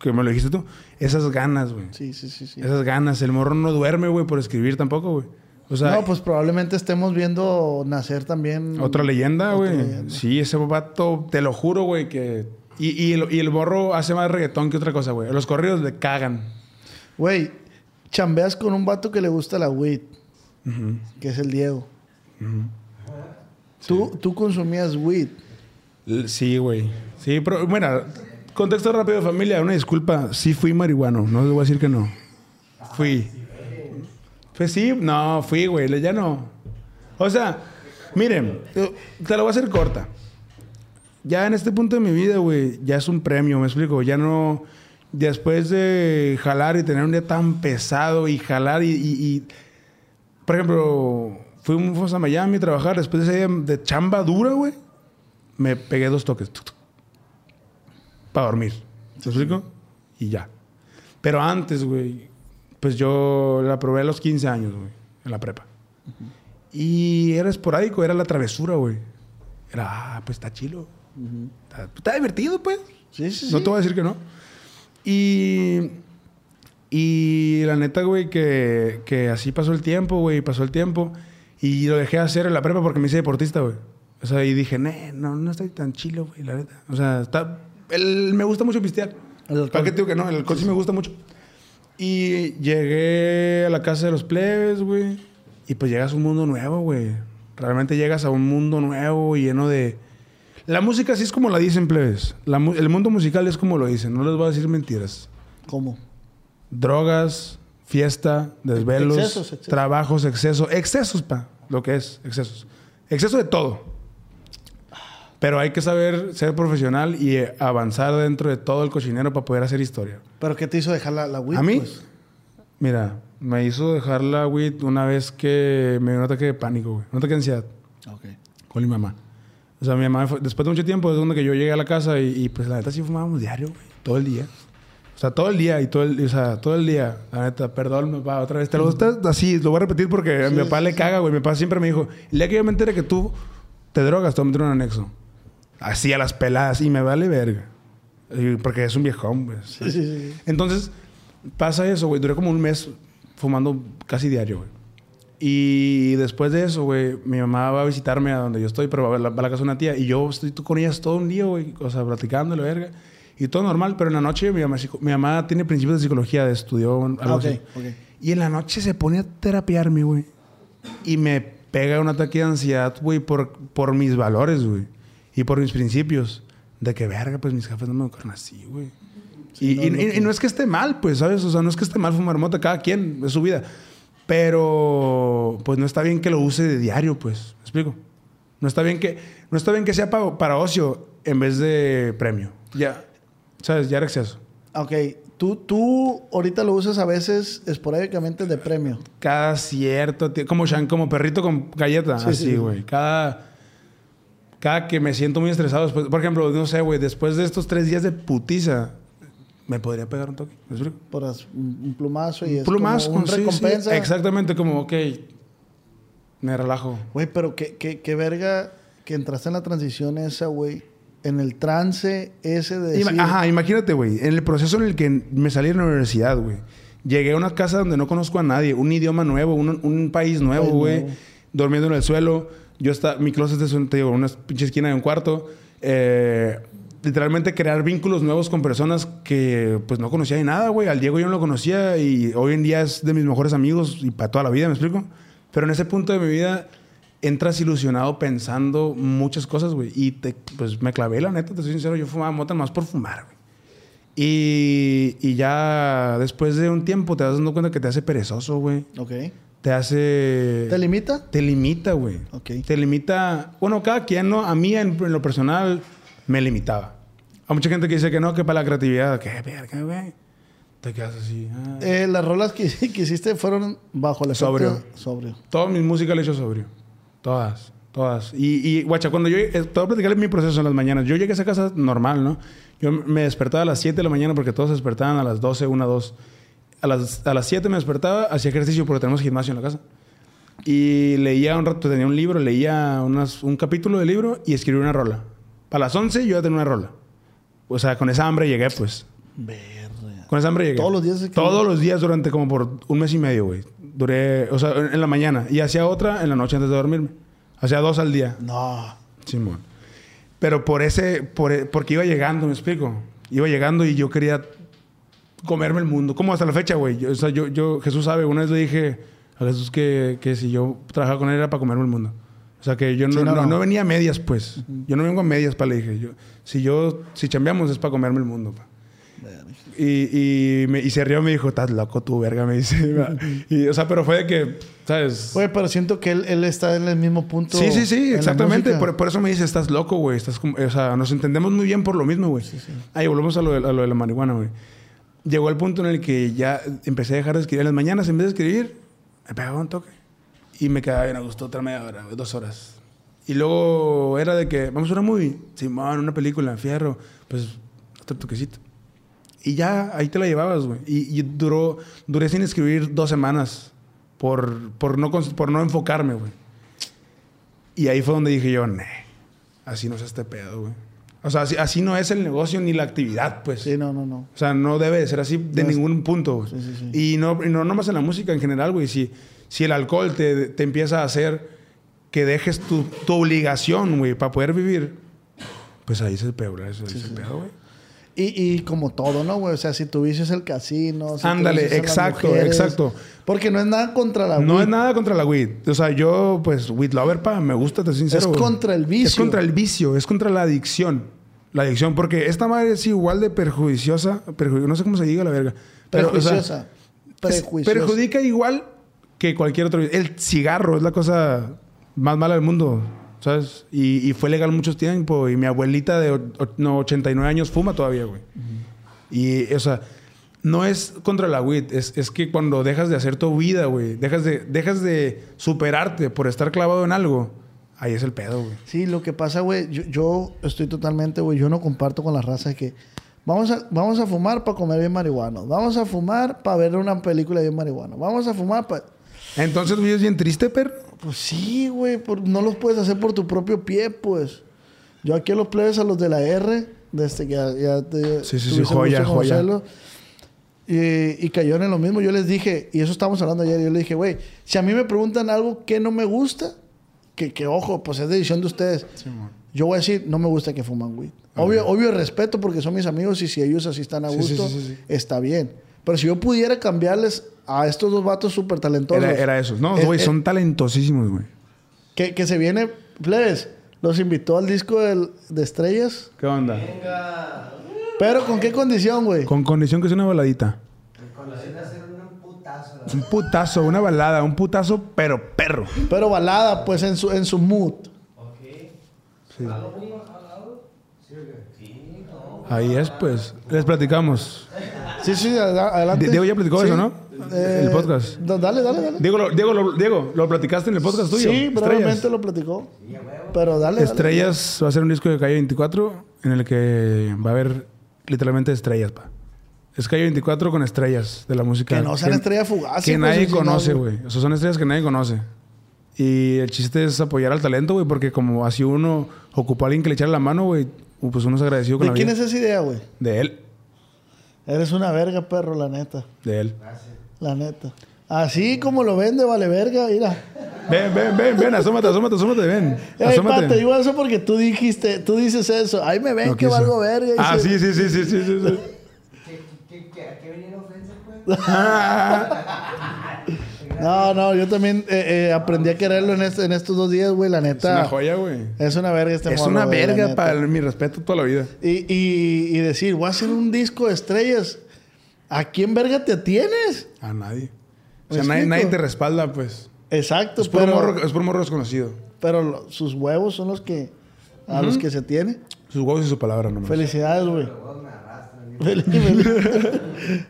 que me lo dijiste tú, esas ganas, güey. Sí, sí, sí, sí. Esas ganas. El morro no duerme, güey, por escribir tampoco, güey. O sea, no, pues probablemente estemos viendo nacer también. otra leyenda, güey. Sí, ese vato, te lo juro, güey, que... Y, y, el, y el morro hace más reggaetón que otra cosa, güey. Los corridos le cagan. Güey, chambeas con un vato que le gusta la weed, que es el Diego. ¿Tú, tú consumías weed. Sí, güey. Sí, pero, bueno, contexto rápido, familia. Una disculpa. Sí fui marihuano. No les voy a decir que no. Fui. Pues sí, no, fui, güey. Ya no. O sea, miren, eh, te lo voy a hacer corta. Ya en este punto de mi vida, güey, ya es un premio, me explico. Ya no. Después de jalar y tener un día tan pesado y jalar y. y- y por ejemplo, fuimos a Miami a trabajar. Después de ese día de chamba dura, güey, me pegué dos toques. Para dormir. ¿Se explico? Y ya. Pero antes, güey, pues yo la probé a los 15 años, güey, en la prepa. Y era esporádico, era la travesura, güey. Era, ah, pues está chilo. está, está divertido, pues. Sí, sí, sí. No te voy a decir que no. Y. Y la neta, güey, que, que así pasó el tiempo, güey, pasó el tiempo. Y lo dejé hacer en la prepa porque me hice deportista, güey. O sea, y dije, "Nee, no, no estoy tan chilo, güey, la neta. O sea, está. El, me gusta mucho pistear. ¿Para qué te digo que no? El alcohol sí me gusta mucho. Y llegué a la casa de los plebes, güey. Y pues llegas a un mundo nuevo, güey. Realmente llegas a un mundo nuevo lleno de. La música sí es como la dicen, plebes. La el mundo musical es como lo dicen. No les voy a decir mentiras. ¿Cómo? Drogas, fiesta, desvelos, Excesos, excesos. trabajos, exceso. Excesos, pa. Lo que es, excesos. Exceso de todo. Pero hay que saber ser profesional y eh, avanzar dentro de todo el cochinero para poder hacer historia. ¿Pero qué te hizo dejar la, la weed, ¿A mí? pues? Mira, me hizo dejar la weed una vez que me dio un ataque de pánico, güey. Un ataque de ansiedad Ok. con mi mamá. O sea, mi mamá, fue- después de mucho tiempo, es donde que yo llegué a la casa y, y, pues la neta sí fumábamos diario, güey. Todo el día. O sea, todo el día y todo el, o sea, todo el día. La neta, perdón, papá, otra vez. Te lo está así, lo voy a repetir porque a mi papá le caga, güey. Mi papá siempre me dijo, el día que yo me entere que tú te drogas, te voy a meter un anexo. Así a las peladas y me vale verga. Porque es un viejón, güey. Sí, sí, sí. Entonces, pasa eso, güey. Duré como un mes fumando casi diario, güey. Y después de eso, güey, mi mamá va a visitarme a donde yo estoy, pero va a la, va a la casa de una tía. Y yo estoy con ellas todo un día, güey. O sea, platicando, la verga. Y todo normal, pero en la noche mi mamá, mi mamá tiene principios de psicología, estudió algo Ah, ok, así. ok. Y en la noche se pone a terapiarme, güey. Y me pega un ataque de ansiedad, güey, por, por mis valores, güey. Y por mis principios. De que, verga, pues mis jefes no me educaron así, güey. y, no, y- no y- y no es que esté mal, pues, ¿sabes? O sea, no es que esté mal fumar mota, cada quien, es su vida. Pero, pues, no está bien que lo use de diario, pues. ¿Me explico? No está bien que, no está bien que sea pa- para ocio en vez de premio. Ya, ¿sabes? Ya era exceso. Ok. Tú, tú ahorita lo usas a veces esporádicamente de premio. Cada cierto como, como perrito con galleta, Sí, sí, así, sí. güey. Cada, cada que me siento muy estresado, después, por ejemplo, no sé, güey, después de estos tres días de putiza, me podría pegar un toque. ¿Me explico? Por un un plumazo y es Plumas como un sí, sí. recompensa. Exactamente, como, ok, me relajo. Güey, pero qué, qué, qué verga que entraste en la transición esa, güey. En el trance ese de decir... Ajá, imagínate, güey. En el proceso en el que me salí de la universidad, güey. Llegué a una casa donde no conozco a nadie. Un idioma nuevo, un, un país nuevo, güey. Durmiendo en el suelo. Yo está, mi closet es, un- te digo, una pinche esquina de un cuarto. Eh, literalmente crear vínculos nuevos con personas que pues no conocía de nada, güey. Al Diego yo no lo conocía y hoy en día es de mis mejores amigos y para toda la vida, ¿me explico? Pero en ese punto de mi vida entras ilusionado pensando muchas cosas, güey. Y te, pues me clavé, la neta, te soy sincero, yo fumaba mota más por fumar, güey. Y, y ya después de un tiempo te vas dando cuenta que te hace perezoso, güey. Ok. Te hace... ¿Te limita? Te limita, güey. Ok. Te limita... Bueno, cada quien, ¿no? A mí, en, en lo personal, me limitaba. Hay mucha gente que dice que no, que para la creatividad. ¿Qué verga, güey? Te quedas así. ah. Eh, las rolas que, *laughs* que hiciste fueron bajo efecto... Sobrio. Sobrio. Todas mis músicas le he hecho sobrio. Todas. Todas. Y, y guacha, cuando yo... eh, Te voy a mi proceso en las mañanas. Yo llegué a esa casa normal, ¿no? Yo me despertaba a las 7 de la mañana porque todos se despertaban a las 12, 1, 2. A las, a las 7 me despertaba, hacía ejercicio porque tenemos gimnasio en la casa. Y leía un rato, tenía un libro, leía unas- un capítulo del libro y escribí una rola. Para las 11 yo ya tenía una rola. O sea, con esa hambre llegué, pues. Verga. Con esa hambre llegué. Todos los días. Todos los días durante como por un mes y medio, güey. Duré, o sea, en en la mañana. Y hacía otra en la noche antes de dormirme. Hacía dos al día. No. Simón. Pero por ese, por, e- porque iba llegando, me explico. Iba llegando y yo quería comerme el mundo. Como hasta la fecha, güey. Yo- O sea, yo, yo, Jesús sabe, una vez le dije a Jesús que, que si yo trabajaba con él era para comerme el mundo. O sea, que yo no, Sí, no, no, no. no venía a medias, pues. Yo no vengo a medias, pa, le dije. Yo, si yo, si chambeamos es para comerme el mundo, pa. Y, y, me- y se rió y me dijo, estás loco tú, verga, me dice. *laughs* y, o sea, pero fue de que, ¿sabes? Güey, pero siento que él, él está en el mismo punto. Sí, sí, sí, exactamente. Por, por eso me dice, estás loco, güey. Estás o sea, nos entendemos muy bien por lo mismo, güey. Ahí volvemos a lo, de, a lo de la marihuana, güey. Llegó el punto en el que ya empecé a dejar de escribir. En las mañanas, en vez de escribir, me pegaba un toque. Y me quedaba bien a gusto otra media hora, dos horas. Y luego era de que, vamos a una movie. Simón, una película, fierro. Pues, otro toquecito. Y ya, ahí te la llevabas, güey. Y, y duró, duré sin escribir dos semanas por, por, no, por no enfocarme, güey. Y ahí fue donde dije yo, "Nah, así no es este pedo, güey. O sea, así, así no es el negocio ni la actividad, pues. Sí, no, no, no. O sea, no debe de ser así de No es- ningún punto. güey. Sí, sí, sí. Y no, y no nomás en la música en general, güey. Si, si el alcohol te, te empieza a hacer que dejes tu, tu obligación, güey, para poder vivir, pues ahí se peor, eso ahí se pedo, güey. Y, y como todo, ¿no, güey? O sea, si tu vicio es el casino. si Ándale, exacto, mujeres, exacto. Porque no es nada contra la No weed. es nada contra la weed. O sea, yo, pues, weed lover, pa, me gusta, te sincero. Es contra el vicio. Es contra el vicio, es contra la adicción. La adicción, porque esta madre es igual de perjudiciosa, perju- no sé cómo se diga la verga. Pero, o sea, Prejuiciosa. perjudica igual que cualquier otro. El cigarro es la cosa más mala del mundo, ¿sabes? Y, y fue legal mucho tiempo. Y mi abuelita de no, 89 años fuma todavía, güey. Y, o sea, no es contra la weed. Es, es que cuando dejas de hacer tu vida, güey, dejas de, dejas de superarte por estar clavado en algo, ahí es el pedo, güey. Sí, lo que pasa, güey, yo, yo estoy totalmente, güey, yo no comparto con la raza de que vamos a, vamos a fumar para comer bien marihuana. Vamos a fumar para ver una película bien marihuana. Vamos a fumar para... Entonces, güey, es bien triste, perro. Pues sí, güey, por- no los puedes hacer por tu propio pie, pues. Yo aquí a los plebes, a los de la R, desde que ya, ya te Sí, sí, sí, joya, joya. Y, y cayeron en lo mismo. Yo les dije, y eso estábamos hablando ayer, yo les dije, güey, si a mí me preguntan algo que no me gusta, que, que ojo, pues es decisión de ustedes. yo voy a decir, no me gusta que fuman weed. Obvio, obvio respeto porque son mis amigos y si ellos así están a Sí, sí, gusto, sí, sí, sí. está bien. Pero si yo pudiera cambiarles a estos dos vatos súper talentosos. Era, era eso. No, güey, son talentosísimos, güey. que, que se viene, plebes, los invitó al disco del- de estrellas. ¿Qué onda? Pero ¿con qué condición, güey? Con condición que sea una baladita. Un putazo. la Un putazo, una balada, un putazo, pero perro. Pero balada, pues en su, en su mood. Ahí es, pues. Les platicamos. *laughs* Sí, sí, ad- adelante. Di- Diego ya platicó Sí. eso, ¿no? Eh, el podcast. da- Dale, dale, dale. Diego, lo, Diego, lo, Diego, ¿lo platicaste en el podcast tuyo? Sí, brevemente lo platicó. Pero dale, dale. Estrellas va a ser un disco de Calle 24 en el que va a haber literalmente estrellas, pa. Es Calle 24 con estrellas de la música. Que no sean estrellas fugaces, Que pues, nadie conoce, güey. güey. O sea, son estrellas que nadie conoce. Y el chiste es apoyar al talento, güey, porque como así uno ocupó a alguien que le echara la mano, güey, pues uno es agradecido con ¿De la quién vida. es esa idea, güey? De él. Eres una verga, perro, la neta. De él. La neta. Así como lo vende, vale verga, mira. Ven, ven, ven, ven, asómate, asómate, asómate, ven. Ey, pa, te digo eso porque tú dijiste, tú dices eso. Ahí me ven No que quiso. valgo verga. Ah, dice. sí, sí, sí, sí, sí, sí, sí. ¿Qué, qué, qué, ¿A qué venía la ofensa, pues? *laughs* No, no, yo también eh, eh, aprendí a quererlo en, este- en estos dos días, güey, la Es neta. una joya, güey. Es una verga este Es una güey, verga para mi respeto toda la vida. Y, y, y decir, voy a hacer un disco de estrellas. ¿A quién verga te tienes? A nadie. O sea, ¿Me nadie, nadie te respalda, pues. Exacto, Es por, pero, morro, es por morro desconocido. pero lo- sus huevos son los que a los que se tiene. Sus huevos y su palabra nomás. Felicidades, güey.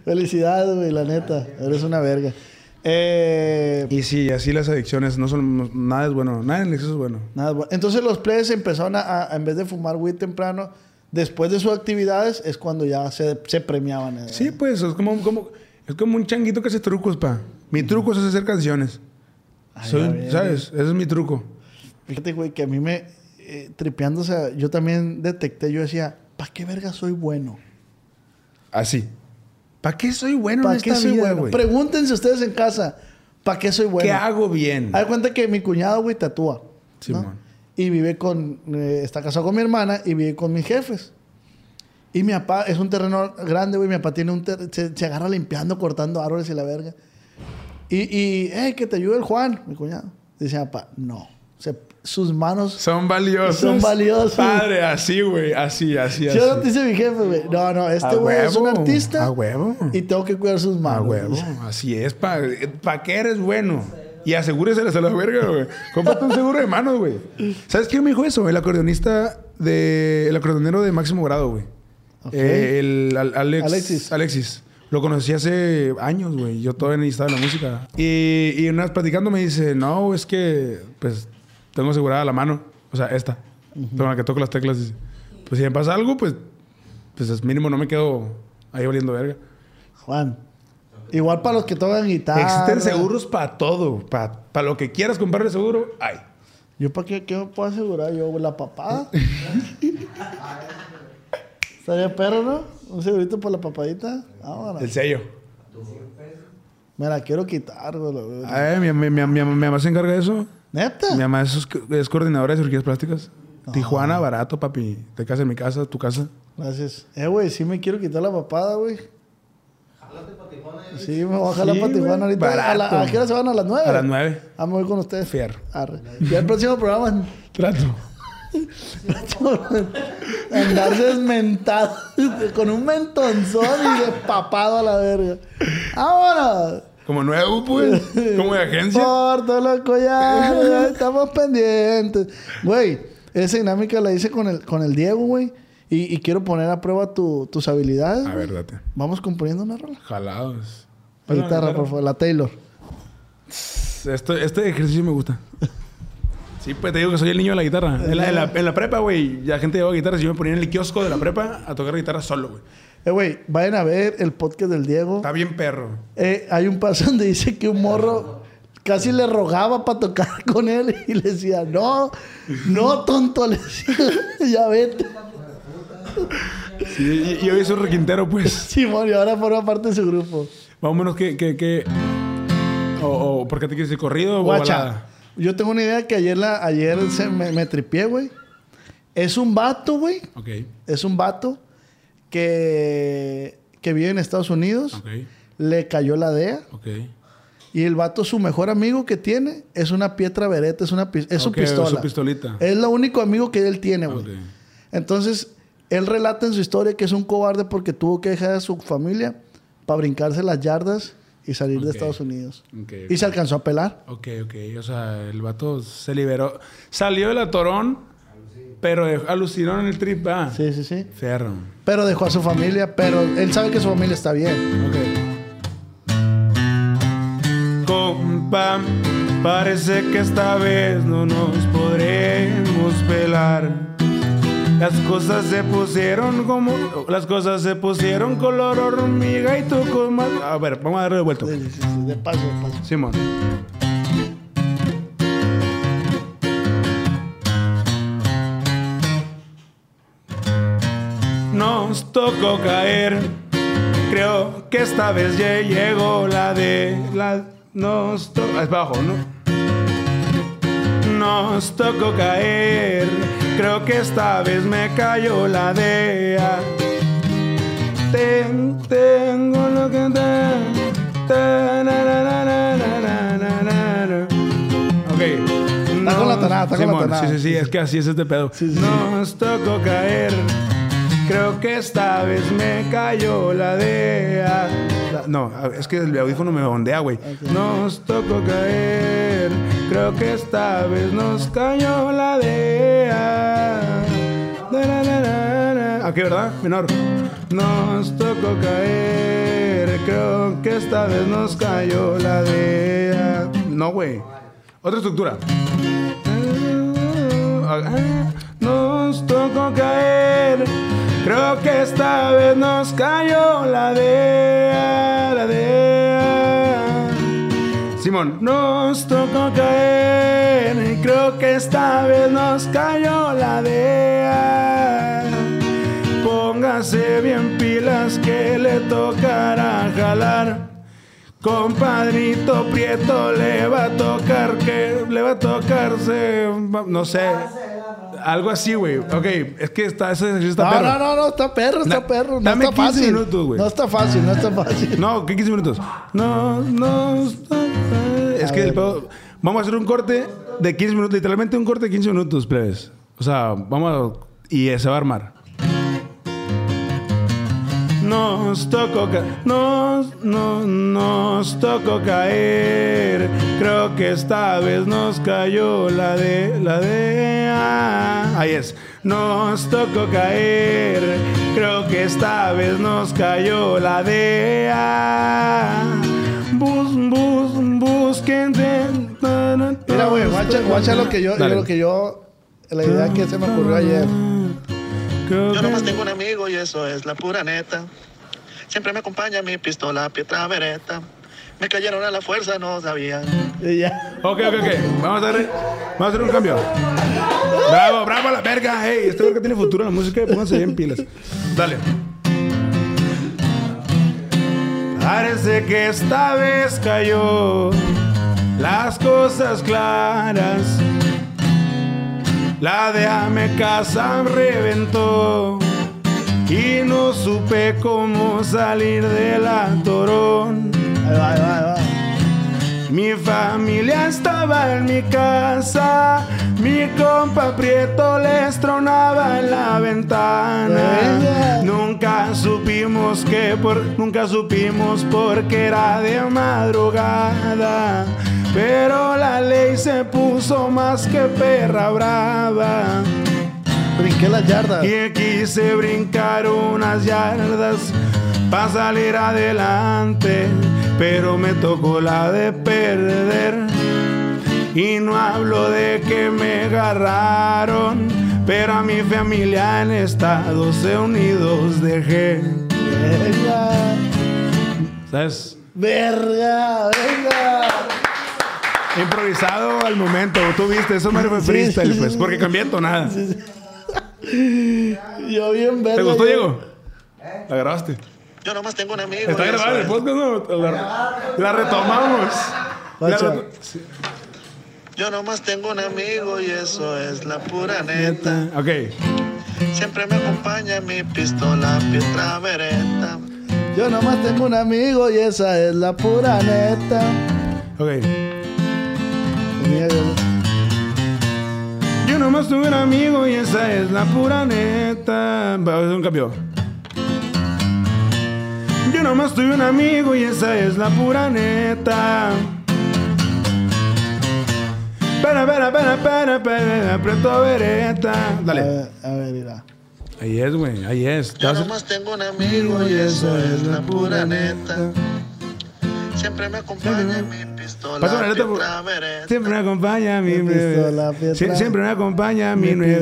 Felicidades, güey, *laughs* la neta. Eres una verga. Eh, Y sí, así las adicciones no son... Nada es bueno. Nada en exceso es bueno. nada, bueno. Entonces los players empezaron a, a- en vez de fumar weed temprano, después de sus actividades, es cuando ya se, se premiaban. eh. Sí, pues, es como, como, es como un changuito que hace trucos, pa. Mi truco es hacer canciones. Ay, Soy- ver. ¿Sabes? Ese es mi truco. Fíjate, güey, que a mí me... eh, tripeando, o sea, yo también detecté, yo decía, ¿para qué verga soy bueno? Así. ¿Para qué soy bueno ¿Para en qué esta soy vida, bueno? güey? Pregúntense ustedes en casa, ¿para qué soy bueno? ¿Qué hago bien? De cuenta que mi cuñado, güey, tatúa. ¿no? Simón. Y vive con... eh, está casado con mi hermana y vive con mis jefes. Y mi papá es un terreno grande, güey. Mi papá tiene un... se, se agarra limpiando, cortando árboles y la verga. Y, y hey, que te ayude el Juan, mi cuñado. Dice mi papá, no. O sea, sus manos... Son valiosos. Son valiosos. Padre, así, güey. Así, así, así. Yo no te dice mi jefe, güey. No, no, este A güey es un artista. a huevo. Y tengo que cuidar sus manos. Ah, huevo. Así es. ¿Para pa qué eres bueno? Y asegúrese a la verga, güey. Cómprate un seguro de manos, güey. ¿Sabes quién me dijo eso? El acordeonista de... El acordeonero de máximo grado, güey. Eh, el Al- Alex, Alexis. Alexis. Lo conocí hace años, güey. Yo todavía necesitaba la música. Y, y una vez platicando me dice, no, es que, pues, tengo asegurada la mano. O sea, esta. Con la que toco las teclas. Dice, pues si me pasa algo, pues, pues es mínimo no me quedo ahí oliendo verga. Juan. Igual para los que tocan guitarra. Existen seguros para todo. Para lo que quieras comprarle seguro, hay. ¿Yo para qué, qué me puedo asegurar yo? ¿La papada? *laughs* Estaría perro, ¿no? Un segurito por la papadita. El sello. Me la quiero quitar, güey. Ay, mi- mi- mi- mi mamá se encarga de eso. ¿Neta? Mi mamá es, es coordinadora de cirugías plásticas. Tijuana, barato, papi. Te casas en mi casa, tu casa. Gracias. Eh, güey, sí me quiero quitar la papada, güey. Sí, me voy a jalar Sí, para Tijuana ahorita. ¿A, la- a qué hora se van? ¿A las nueve? A las nueve. Ah, me voy con ustedes. Fierro. Arre. Ya el próximo programa... Trato. *laughs* Andar desmentado *laughs* con un mentonzón y despapado a la verga. ¡Vámonos! Como nuevo, pues. Como de agencia. Por todos los *laughs* collares, ya estamos pendientes. Güey, esa dinámica la hice con el, con el Diego, güey. Y, y quiero poner a prueba tu- tus habilidades. A ver, date. Vamos componiendo una rola. Jalados. La guitarra, por favor, la Taylor. Esto, este ejercicio me gusta. *laughs* Sí, pues te digo que soy el niño de la guitarra. En la, en la- en la prepa, güey, ya gente llevaba guitarras y yo me ponía en el kiosco de la prepa a tocar guitarra solo, güey. Eh, güey, vayan a ver el podcast del Diego. Está bien perro. Eh, hay un paso donde dice que un morro casi le rogaba para tocar *laughs* con él y le decía, no, no, tonto, le decía, *laughs* ya vete. Sí, y, y hoy soy requintero, pues. Simón, y ahora forma parte de su grupo. Más o menos que... que, que... O, o, ¿Por qué te quieres decir corrido o Guacha, balada? yo tengo una idea que ayer, la, ayer se me, me tripié, güey. Es un vato, güey. Ok. Es un vato que, que vive en Estados Unidos. Le cayó la DEA. Y el vato, su mejor amigo que tiene es una Pietra Beretta, es, una, es su pistola. su pistolita. Es lo único amigo que él tiene, güey. Entonces, él relata en su historia que es un cobarde porque tuvo que dejar a su familia para brincarse las yardas y salir de. Estados Unidos. Y se alcanzó a pelar. Ok, ok. O sea, el vato se liberó. Salió del atorón, pero alucinó en el trip. Ah, Sí, sí, sí. Ferro. Pero dejó a su familia, pero él sabe que su familia está bien. Ok. Compa, parece que esta vez no nos podremos pelar. Las cosas se pusieron como. Las cosas se pusieron color hormiga y tú con más. A ver, vamos a darle de vuelta. Sí, sí, de paso, de paso. Simón. nos tocó caer. Creo que esta vez ya llegó la de la nos tocó es bajo, ¿no? Nos tocó caer. Creo que esta vez me cayó la de tengo lo que te. Okay. Está con la tonada, está con la tonada. Sí, sí, sí, es que así es este pedo. Sí, Nos tocó caer. Creo que esta vez me cayó la DEA. La- No, es que el audífono me ondea, güey. Nos tocó caer. Creo que esta vez nos cayó la na. Aquí, ¿verdad? Menor. Nos tocó caer. Creo que esta vez nos cayó la DEA. No, güey. Otra estructura. Nos tocó caer. Creo que esta vez nos cayó la DEA, la DEA. Simón, nos tocó caer. y Creo que esta vez nos cayó la DEA. Póngase bien pilas que le tocará jalar. Compadrito Prieto le va a tocar que le va a tocarse, no sé, algo así, güey. Ok, es que está, ese ejercicio está No, perro. no, no, no, está perro, está perro. No dame está 15 fácil. minutos, güey. No está fácil, no está *laughs* fácil. No, ¿qué 15 minutos? No, no. Es que el pedo- Vamos a hacer un corte de 15 minutos, literalmente un corte de 15 minutos, plebes. O sea, vamos a... Y se va a armar. Nos tocó ca- nos, no, nos tocó caer. Creo que esta vez nos cayó la de la de ah. Ahí es. nos tocó caer. Creo que esta vez nos cayó la DEA. Bus, bus, busquen. Mira, güey, guacha, guacha lo que yo, Dale. lo que yo, la idea que se me ocurrió ayer. Yo nomás tengo un amigo y eso es la pura neta. Siempre me acompaña mi pistola, pietra vereta. Me cayeron a la fuerza, no sabían. Y ya. Ok, ok, ok. Vamos a hacer, vamos a hacer un cambio. Bravo, bravo a la verga. Hey, este verga tiene futuro en la música. Pónganse bien pilas. Dale. Parece que esta vez cayó las cosas claras. La de Ame Casa reventó y no supe cómo salir de la torón. Ahí va, ahí va, ahí va. Mi familia estaba en mi casa, mi compa Prieto les tronaba en la ventana. Nunca supimos que por, nunca supimos por qué era de madrugada. Pero la ley se puso más que perra brava. Brinqué las yardas. Y quise brincar unas yardas para salir adelante, pero me tocó la de perder. Y no hablo de que me agarraron, pero a mi familia en Estados Unidos dejé. Venga. ¿Sabes? Verga, venga. Improvisado al momento, tú viste, eso me fue Sí, freestyle, sí, pues, sí. porque cambié tonada. Yo bien verga. ¿Te gustó, yo- Diego? La grabaste. Yo nomás tengo un amigo. Está grabado el podcast, ¿no? La, la retomamos. La reto- Yo nomás tengo un amigo y eso es la pura neta. Ok. Siempre me acompaña mi pistola, pietra vereta. Yo nomás tengo un amigo y esa es la pura neta. Ok. Yo- nomás tuve un amigo y esa es la pura neta. Va a hacer un cambio. Yo nomás tuve un amigo y esa es la pura neta. Para, para, para, para, para, aprieto vereta. A Dale. ver, a ver, mira. Ahí es, güey. Ahí es. Yo a- nomás tengo un amigo y eso es la pura neta. Siempre me acompaña mi pistola, Pásame la letra, por-. Siempre me acompaña mi Mi pistola, Sie-. Siempre me acompaña mi Mi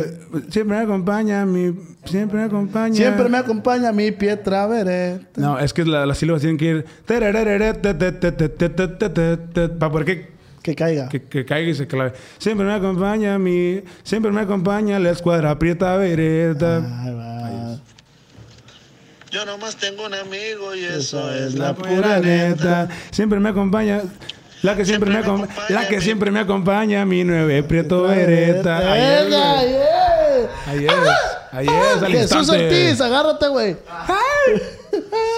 Siempre me acompaña mi Siempre me acompaña Siempre me acompaña mi pietra vereta. No, es que la- las sílabas tienen que ir para poder que, Que caiga. que, que caiga y se clave. Siempre me acompaña mi Siempre me acompaña la escuadra aprieta vereta. Ahí va. Yo nomás tengo un amigo y eso es la la Pura neta. neta. Siempre me acompaña la que siempre, Siempre me, me acom- acompaña la que mi- siempre me acompaña mi nueve prieto vereta. Es. Ahí es. al Jesús. Ortiz, agárrate, güey. *laughs*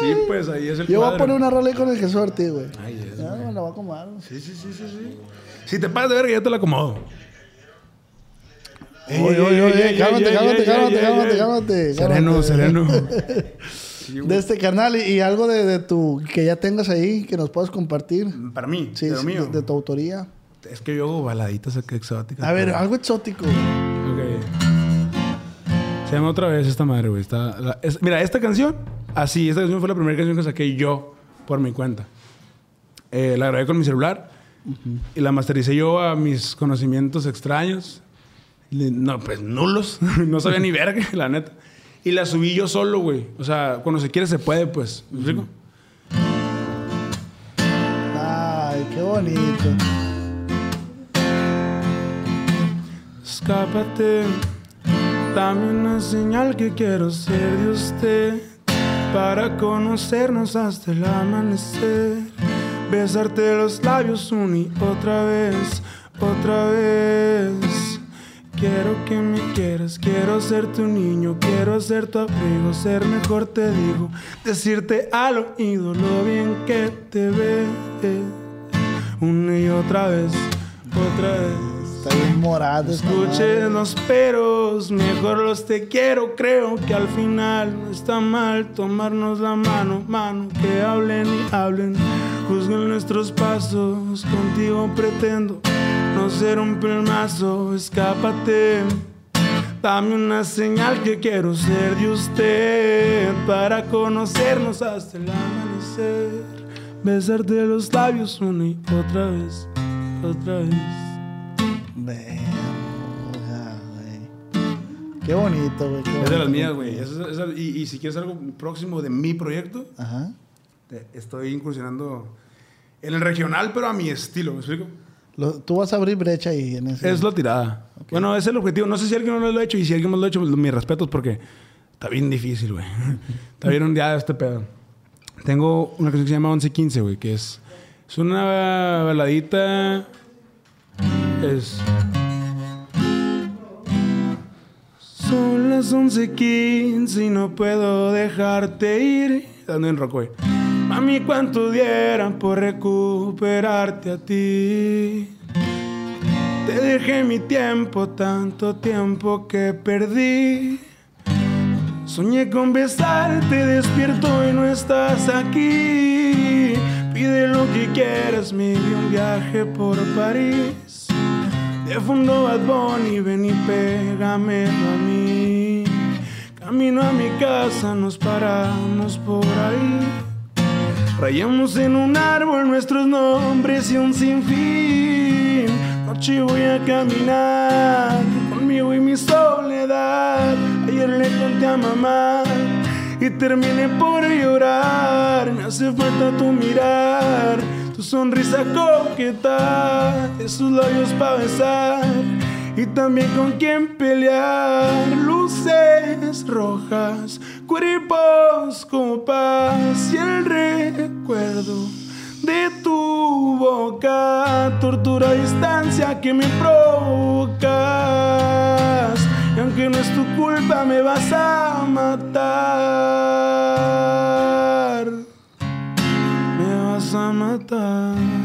Sí, pues ahí es el Yo voy a poner una rola ahí con el Jesús Ortiz, güey. Ahí es. Ya me la voy a acomodar. Sí, sí, sí, sí, sí. Si te pasas de verga, yo te la acomodo. Ey, Oye, ey, oye, ey, oye, ey, cálmate, ey, cálmate, ey, cálmate, ey, cálmate, ey. cálmate, Sereno, cálmate. sereno. *laughs* De este carnal y, y algo de, de tu que ya tengas ahí que nos puedas compartir. Para mí, Sí, de lo sí, mío. de, de tu autoría. Es que yo hago baladitas exóticas. A ver, pero- algo exótico. Ok. Se llama otra vez esta madre, güey. Está, la- es- mira, esta canción, así, esta canción fue la primera canción que saqué yo por mi cuenta. Eh, la grabé con mi celular y la mastericé yo a mis conocimientos extraños. No, pues nulos. *laughs* no sabía ni verga, la neta. Y la subí yo solo, güey. O sea, cuando se quiere se puede, pues. ¿Me explico? Ay, qué bonito. Escápate, dame una señal que quiero ser de usted para conocernos hasta el amanecer. Besarte los labios una y otra vez, otra vez. Quiero que me quieras, quiero ser tu niño, quiero ser tu abrigo, ser mejor te digo, decirte al oído lo bien que te ves, una y otra vez, otra vez. Está bien morado. esta Escuche madre. los peros, mejor los te quiero. Creo que al final no está mal tomarnos la mano, mano. Que hablen y hablen, juzguen nuestros pasos. Contigo pretendo ser un pelmazo. Escápate, Dame una señal que quiero ser de usted para conocernos hasta el amanecer. Besarte los labios una y otra vez, otra vez. Verga, güey. Qué bonito, güey. qué Es de las mías, güey. Es- esa- y, y si quieres algo próximo de mi proyecto, Ajá. estoy incursionando en el regional, pero a mi estilo, ¿me explico? Lo- tú vas a abrir brecha ahí en ese. Es la tirada. Bueno, ese es el objetivo. No sé si alguien no lo ha hecho y si alguien más lo ha hecho, pues, mis respetos porque está bien difícil, güey. *laughs* está bien ondeado este pedo. Tengo una canción que se llama 1115, güey, que es, es una baladita. Es. Son las 11:15 y no puedo dejarte ir. Dando en rock, güey. Mami, ¿cuánto dieran por recuperarte a ti? Te dejé mi tiempo, tanto tiempo que perdí. Soñé con besarte, despierto y no estás aquí. Pide lo que quieras, me di un viaje por París. De fondo Bad Bunny, ven y pégamelo a mí. Camino a mi casa, nos paramos por ahí. Rayamos en un árbol nuestros nombres y un sinfín. Noche voy a caminar conmigo y mi soledad. Ayer le conté a mamá y terminé por llorar. Me hace falta tu mirar, tu sonrisa coqueta, esos labios para besar y también con quien pelear. Luces rojas, cuerpos como paz y el recuerdo de tu boca, tortura a distancia que me provocas. Y aunque no es tu culpa, me vas a matar. Me vas a matar.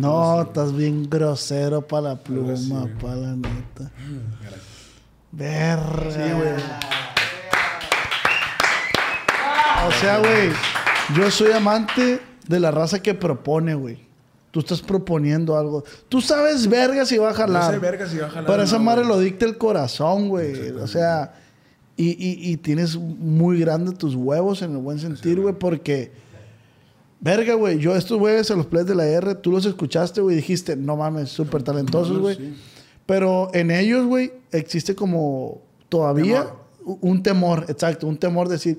No, estás bien grosero para la pluma, para la neta. Verga. Sí, güey. O sea, güey, yo soy amante de la raza que propone, güey. Tú estás proponiendo algo. Tú sabes verga si va a jalar. sé verga si va a jalar Pero o esa no, madre lo dicta el corazón, güey. O sea, y, y, y tienes muy grande tus huevos en el buen sentido, güey, porque... Verga, güey. Yo estos güeyes a los plays de la R, tú los escuchaste, güey, dijiste, no mames, súper talentosos, güey. Pero en ellos, güey, existe como todavía un temor, exacto, un temor de decir,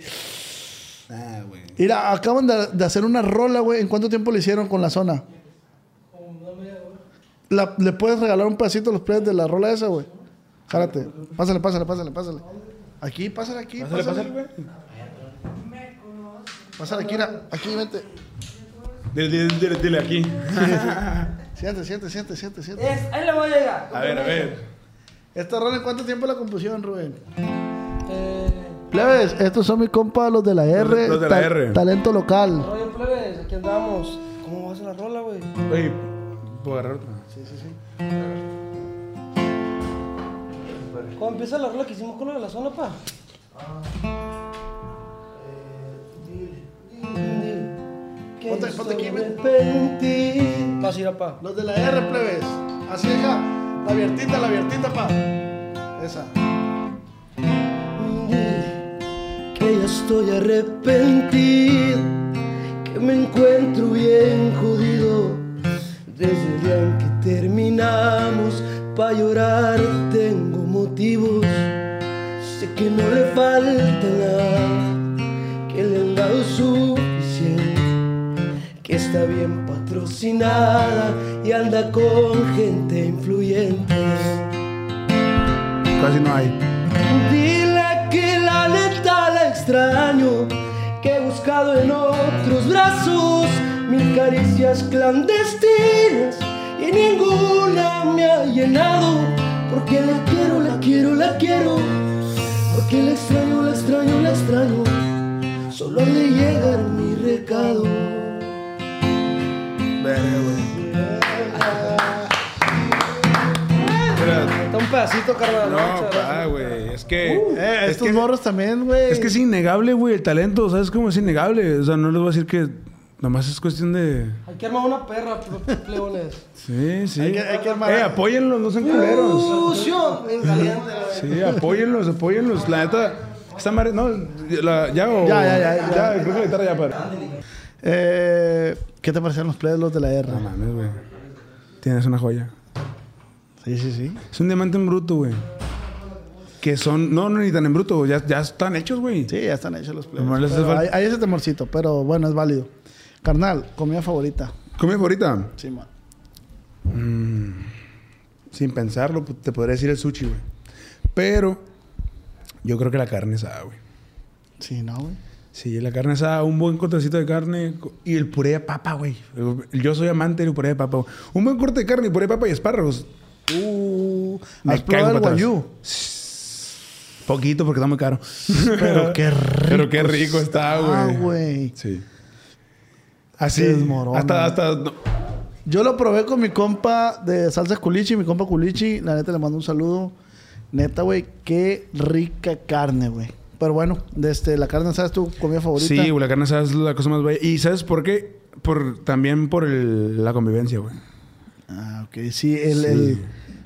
Ah, güey. mira, acaban de, de hacer una rola, güey. ¿En cuánto tiempo le hicieron con la zona? La- ¿Le puedes regalar un pedacito a los players de la rola esa, güey? Jálate. Pásale, pásale, pásale, pásale. Aquí, pásale aquí. Pásale, Pásale, pásale, güey. Pásale aquí, mira. aquí, vente. Dile, dile, dile, dile aquí. *laughs* Siente, siente, siente, siente, siente. Es, ahí le voy a llegar. A ver, a ver. ¿Esta rola en cuánto tiempo la compusieron, Rubén? Eh, Plebes, estos son mis compas, los de la R. los de la R. Talento local. rollo plebes, aquí andamos. ¿Cómo va a ser la rola, güey? Oye, ¿puedo agarrar otra? Sí, sí, sí. ¿Cómo empieza la rola que hicimos con lo de la zona, pa? Que Ponte- ponte aquí, ven. Vas a ir a pa. Los de la R, plebes. Así acá. La abiertita, la abiertita, pa. Esa. que ya estoy arrepentido, que me encuentro bien jodido. Desde el día en que terminamos, pa' llorar tengo motivos. Sé que no le falta nada, que le han dado suficiente, que está bien patrocinada y anda con gente influyente. Casi no hay. Dile que la neta la extraño, que he buscado en otros brazos mil caricias clandestinas y ninguna me ha llenado. Porque la quiero, la quiero, la quiero. Porque la extraño, la extraño, la extraño. Solo le llega mi recado. Verga, güey. Está un pedacito, carnal. No, pa, güey. Es que. Eh, es estos que, morros también, güey. es que es innegable, güey, el talento. ¿Sabes cómo es innegable? O sea, no les voy a decir que Nomás es cuestión de. Hay que armar una perra, ple- plebones. Sí, sí. Hay que- hay que armar- Eh, apóyenlos, no sean culeros. ¡Sucio! En caliente, güey. Sí, apóyenlos, apóyenlos. La neta, esta madre. No, la- ya o. Ya, ya, ya, ya. creo que la guitarra ya para. Eh, ¿Qué te parecen los los de la R? No mames, güey. Tienes una joya. Sí, sí, sí. Es un diamante en bruto, güey. Que son. No, no, ni tan en bruto. Ya, ya están hechos, güey. Sí, ya están hechos los falta- hay, hay ese temorcito, pero bueno, es válido. Carnal, comida favorita. ¿Comida favorita? Sí, man. Sin pensarlo, pues, te podría decir el sushi, güey. Pero. Yo creo que la carne asada, güey. Sí, no, güey. Sí, la carne asada, un buen cortecito de carne y el puré de papa, güey. Yo soy amante del puré de papa. güey. Un buen corte de carne y puré de papa y espárragos. Uh, Me ¿Has probado caigo el guayú? Poquito porque está muy caro. *laughs* Pero qué rico. Pero qué rico está, Ah, güey. güey. Sí. Así. Desmorona. Hasta, hasta. no. Yo lo probé con mi compa de salsa culichi, mi compa culichi. La neta le mando un saludo. Neta, güey, qué rica carne, güey. Pero bueno, desde la carne, ¿sabes tu comida favorita? Sí, la carne asada es la cosa más bella. ¿Y sabes por qué? Por, también por el- la convivencia, güey. Ah, ok. Sí, el, Sí. el-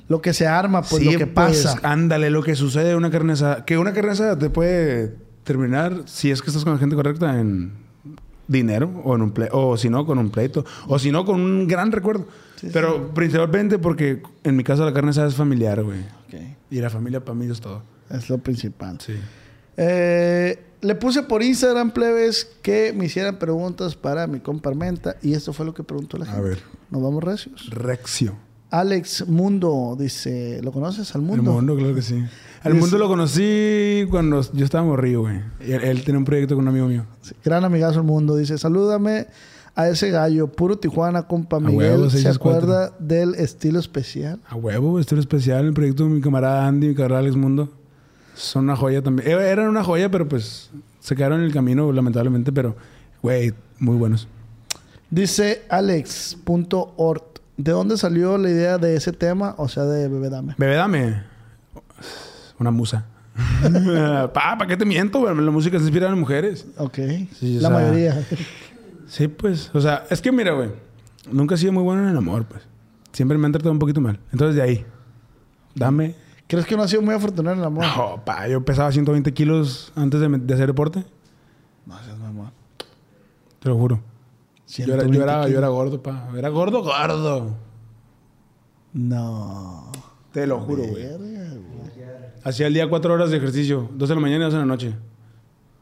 lo que se arma, pues Sí, lo que pues, pasa. ándale, lo que sucede en una carne asada. Que una carne asada te puede terminar, si es que estás con la gente correcta, en dinero o en un ple o si no, con un pleito. O si no, con un gran recuerdo. Pero principalmente porque en mi caso la carne asada es familiar, güey. Ok. Y la familia para mí es todo. Es lo principal. Sí. Eh, le puse por Instagram, plebes, que me hicieran preguntas para mi compa Armenta. Y esto fue lo que preguntó la A gente. ver. Nos vamos recios. Rexio. Alex Mundo dice, ¿lo conoces al mundo? mundo, claro que sí. Al Dice- mundo lo conocí cuando yo estaba morrido, güey. Él, él tenía un proyecto con un amigo mío. Gran amigazo el mundo. Dice, salúdame a ese gallo, puro Tijuana, compa huevo, Miguel. ¿Se 664. acuerda del estilo especial? A huevo, era especial. El proyecto de mi camarada Andy mi camarada Alex Mundo. Son una joya también. Eh, Eran una joya, pero pues se quedaron en el camino, lamentablemente. Pero, güey, muy buenos. Dice alex.ort. ¿De dónde salió la idea de ese tema? O sea, de Bebé Dame. Bebé, dame. Una musa. *laughs* pa, ¿para qué te miento? La música se inspira en mujeres. Ok. Sí, la sea- mayoría. Sí, pues. O sea, es que mira, güey. Nunca he sido muy bueno en el amor, pues. Siempre me han tratado un poquito mal. Entonces, de ahí. Dame. ¿Crees que no ha sido muy afortunado en el amor? No, pa, yo pesaba 120 kilos antes de, hacer deporte. No seas mamón. Te lo juro. Yo era, yo, 120 era, yo kilos. era gordo, pa. Era gordo, gordo. No. Te lo juro, güey. Hacía el día cuatro horas de ejercicio. Dos de la mañana y dos de la noche.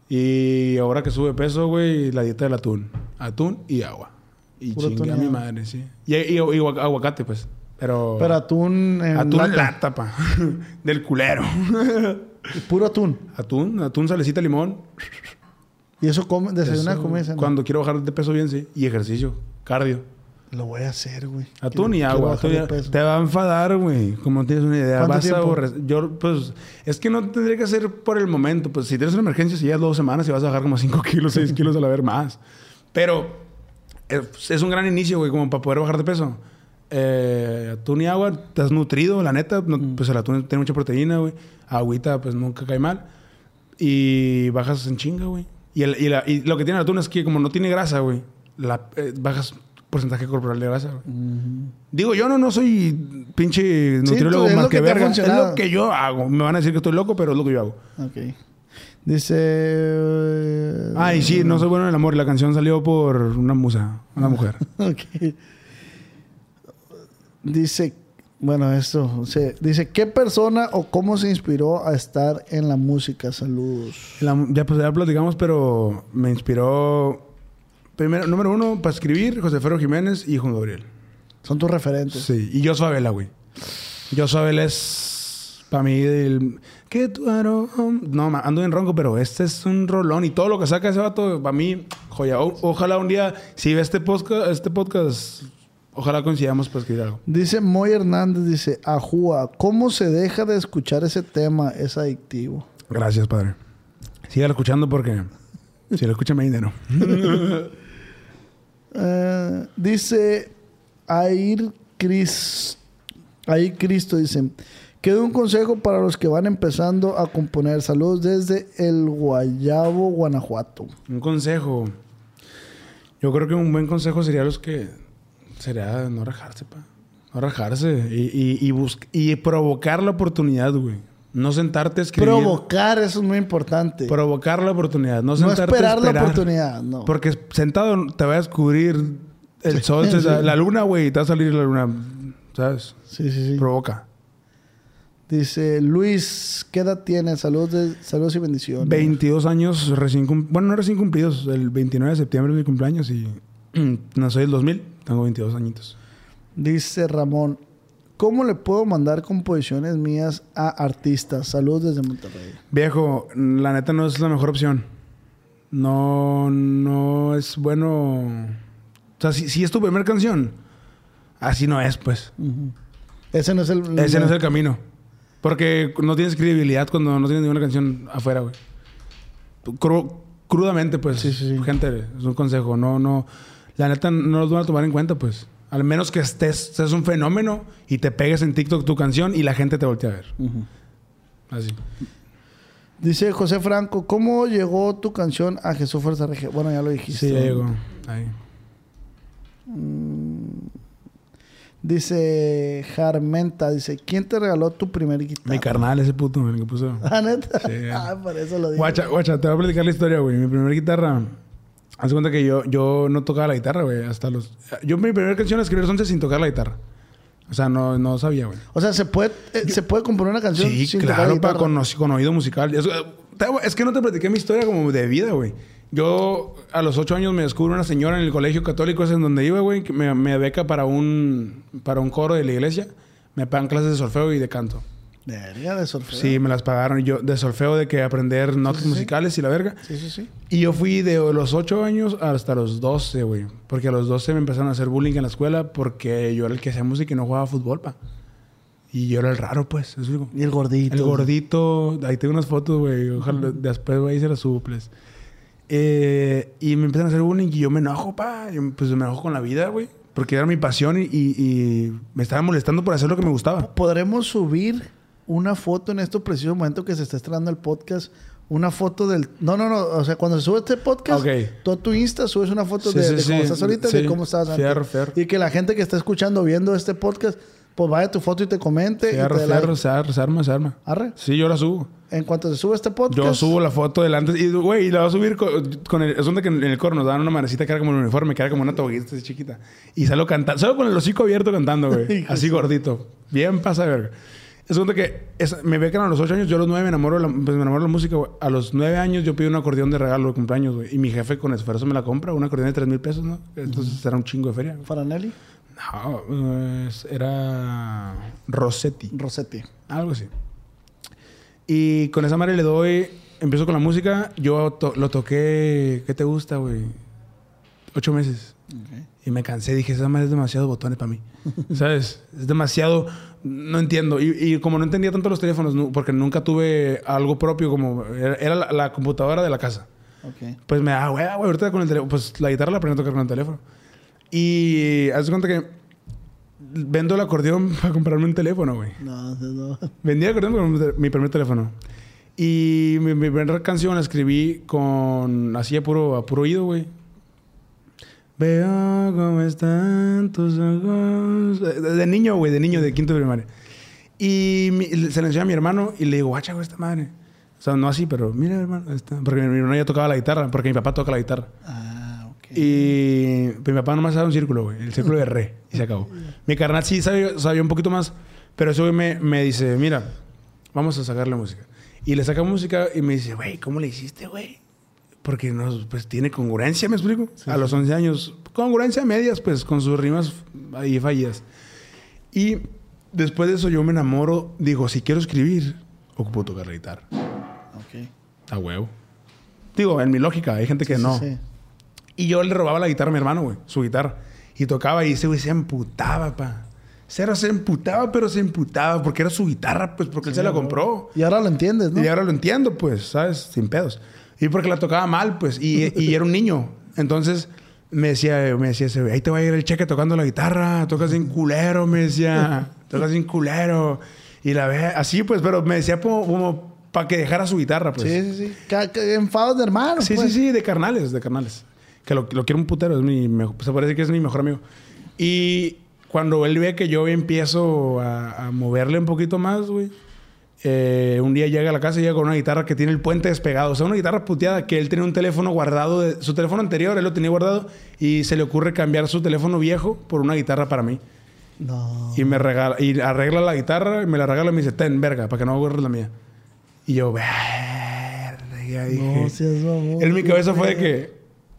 Y ahora que sube peso, güey, la dieta del atún. Atún y agua. Y chingue a mi madre, sí. Y, y- y agu- aguacate, pues. Pero... Pero atún en atún en lata. lata, pa. *laughs* Del culero. *laughs* Puro atún. atún, atún, salecita, limón. Y eso come, desayunar, comer, cenar. Cuando quiero bajar de peso bien, sí. Y ejercicio, cardio. Lo voy a hacer, güey. Atún y agua. quiero te va a enfadar, güey. Como no tienes una idea. ¿Cuánto Vas a tiempo? aborrecer- Yo, pues, es que no tendría que ser por el momento. Pues, si tienes una emergencia, si ya dos semanas y vas a bajar como 5 *laughs* kilos, 6 kilos a la vez más. Pero es, es un gran inicio, güey, como para poder bajar de peso. Eh, atún y agua, te has nutrido, la neta. no- Mm. Pues el atún tiene mucha proteína, güey. Agüita, pues nunca cae mal. Y bajas en chinga, güey. Y, el- y la- y lo que tiene el atún es que como no tiene grasa, güey, la- eh, bajas porcentaje corporal de grasa, güey. Digo, yo no, no soy pinche nutriólogo más que, que verga. Es lo que yo hago. Me van a decir que estoy loco, pero es lo que yo hago. Ok. Dice... eh, Ay, sí, no soy bueno en el amor. La canción salió por una musa, una mujer. *laughs* Ok. Dice, bueno, esto, o sea, dice, ¿qué persona o cómo se inspiró a estar en la música? Saludos. La- ya pues ya platicamos, pero me inspiró... Primero, número uno, para escribir, José Ferro Jiménez y Juan Gabriel. Son tus referentes. Sí, y yo Abela, güey. Yo Abela es para mí el que tu aroma. No, ando en ronco, pero este es un rolón y todo lo que saca ese vato para mí joya. O- ojalá un día si ve este podcast, este podcast ojalá coincidamos para escribir algo. Dice Moy Hernández, dice, Ajúa, ¿cómo se deja de escuchar ese tema? Es adictivo. Gracias, padre. Sígalo escuchando porque si lo escucha me dinero. *laughs* Eh, dice Air Cris, Air Cristo, dice, queda un consejo para los que van empezando a componer. Saludos desde el Guayabo, Guanajuato. Un consejo. Yo creo que un buen consejo sería los que... Sería no rajarse, pa. No rajarse. Y, y, y, y provocar la oportunidad, güey. No sentarte a escribir. Provocar, eso es muy importante. Provocar la oportunidad. No no sentarte esperar, a esperar. la oportunidad, no. Porque sentado te va a descubrir el sol, Sí. la luna, güey. Te va a salir la luna. ¿Sabes? Sí, sí, sí. Provoca. Dice Luis, ¿qué edad tienes? Saludos, de- saludos y bendiciones. 22 años recién cumplidos. Bueno, no recién cumplidos. El 29 de septiembre es mi cumpleaños y *clears throat* no soy del 2000. Tengo 22 añitos. Dice Ramón, ¿cómo le puedo mandar composiciones mías a artistas? Saludos desde Monterrey. Viejo, la neta no es la mejor opción. No, no es bueno. O sea, si, si es tu primera canción, así no es, pues. Ese no es el... Ese no es el camino. Porque no tienes credibilidad cuando no tienes ninguna canción afuera, güey. Cru- crudamente, pues, Sí, sí, sí. gente, es un consejo. No, no. La neta no los van a tomar en cuenta, pues. Al menos que estés, seas un fenómeno y te pegues en TikTok tu canción y la gente te voltea a ver. Así. Dice José Franco, ¿cómo llegó tu canción a Jesús Fuerza Regia? Bueno, ya lo dijiste. Sí, ya llegó. Ahí. Dice Jarmenta, dice, ¿quién te regaló tu primer guitarra? Mi carnal, ese puto, el que puso. *laughs* Ah, neta. Sí. ah, por eso lo digo. Guacha, guacha, te voy a platicar la historia, güey. Mi primera guitarra. Haz cuenta que yo, yo no tocaba la guitarra, güey. Hasta los. Yo mi primera canción la escribí a los 11 sin tocar la guitarra. O sea, no, no sabía, güey. O sea, ¿se puede, eh, ¿se puede componer una canción Sí, sin tocar la claro, guitarra? con, con oído musical. Es, te- es que no te platiqué mi historia como de vida, güey. Yo a los ocho años me descubro una señora en el colegio católico, ese en donde iba, güey, que me, me beca para un, para un coro de la iglesia. Me pagan clases de solfeo y de canto. Verga de solfeo. Sí, me las pagaron. Y Yo de solfeo de que aprender notas sí, sí. musicales y la verga. Sí, sí, sí. Y yo fui de los 8 años hasta los 12, güey. Porque a los 12 me empezaron a hacer bullying en la escuela porque yo era el que hacía música y no jugaba fútbol, pa. Y yo era el raro, pues. Eso digo. Y el gordito. El gordito. Ahí tengo unas fotos, güey. Ojalá después, güey, se las suples. Eh, y me empiezan a hacer bullying y yo me enojo, pa. Yo, pues me enojo con la vida, güey. Porque era mi pasión y, y- y me estaba molestando por hacer lo que me gustaba. ¿Podremos subir una foto en este preciso momento que se está estrenando el podcast? Una foto del... No, no, no. O sea, cuando se sube este podcast, Ok. tú a tu Insta subes una foto Sí, de, sí, de cómo sí. estás ahorita y de cómo estabas antes. Fierro, fierro. Y que la gente que está escuchando, viendo este podcast, pues vaya a tu foto y te comente. y Fierro, te dé like. fierro, se arma, se arma, se arma. Arre. Sí, yo la subo. En cuanto se sube este podcast... Yo subo la foto delante y, güey, y la voy a subir con, con el... Es donde que en el coro nos daban una manecita que era como el uniforme, que era como una toguita así chiquita. Y salgo cantando, salgo con el hocico abierto cantando, güey. *laughs* Así gordito. Bien pasa verga. Es que es- me becan a los 8 años, yo a los 9 me enamoro, de la, pues me enamoro de la música, güey. A los 9 años yo pido un acordeón de regalo de cumpleaños, güey. Y mi jefe con esfuerzo me la compra, un acordeón de 3 mil pesos, ¿no? Entonces era un chingo de feria. Faranelli. No, es- era Rossetti. Rossetti. Algo así. Y con esa madre le doy, empiezo con la música. Yo to- lo toqué, ¿qué te gusta, güey? Ocho meses. Y me cansé, dije, esa madre es demasiado botones para mí. *laughs* ¿Sabes? Es demasiado, no entiendo. Y, y como no entendía tanto los teléfonos, porque nunca tuve algo propio, como era, era la, la computadora de la casa. Ok. Pues me da, güey, güey, ahorita con el teléfono. Pues la guitarra la aprendí a tocar con el teléfono. Y haz cuenta que vendo el acordeón *laughs* para comprarme un teléfono, güey. No, no. Vendí el acordeón mi- mi primer teléfono. Y mi, mi primera canción la escribí con... Así a puro, a puro oído, güey. Veo cómo están tus ojos... De, de niño, güey. De niño, de quinto primaria. Y mi- se la enseñó a mi hermano y le digo, guacha, güey, esta madre. O sea, no así, pero mira, hermano. esta". Porque mi hermano ya tocaba la guitarra. Porque mi papá toca la guitarra. Ah, ok. Y pues, mi papá nomás sabe un círculo, güey. El círculo de re. Y se acabó. Mi carnal sí sabía, sabía un poquito más. Pero eso güey me, me dice, mira, vamos a sacarle música. Y le saca música y me dice, güey, ¿cómo le hiciste, güey? Porque no, pues tiene congruencia, ¿me explico? a los 11 años. Congruencia a medias, pues, con sus rimas ahí fallidas. Y después de eso yo me enamoro. Digo, si quiero escribir, ocupo tocar la guitarra. Ok. A huevo. Digo, en mi lógica, hay gente que Sí, no. sí. Y yo le robaba la guitarra a mi hermano, güey, su guitarra. Y tocaba y ese güey se emputaba, pa. Cero se emputaba, pero se emputaba porque era su guitarra, pues porque él se la compró. Y ahora lo entiendes, ¿no? Y ahora lo entiendo, pues, ¿sabes? Sin pedos. Y porque la tocaba mal, pues, y, y era un niño. Entonces me decía, me decía ese ahí te va a ir el cheque tocando la guitarra, tocas sin culero, me decía, tocas sin culero. Y la ve así, pues, pero me decía como, para que dejara su guitarra, pues. Sí, sí, sí. Enfados de hermanos, Sí, pues. sí, sí, de carnales, de carnales. que lo, lo quiero un putero, es mi mejor, se parece que es mi mejor amigo. Y cuando él ve que yo empiezo a, a moverle un poquito más, güey, eh, un día llega a la casa y llega con una guitarra que tiene el puente despegado. O sea, una guitarra puteada que él tenía un teléfono guardado, de, su teléfono anterior, él lo tenía guardado y se le ocurre cambiar su teléfono viejo por una guitarra para mí. No. Y me regala, y arregla la guitarra, y me la regala y me dice, ten, verga, para que no agarres la mía. Y yo, verga, dije. No seas mamón. En mi cabeza fue de que,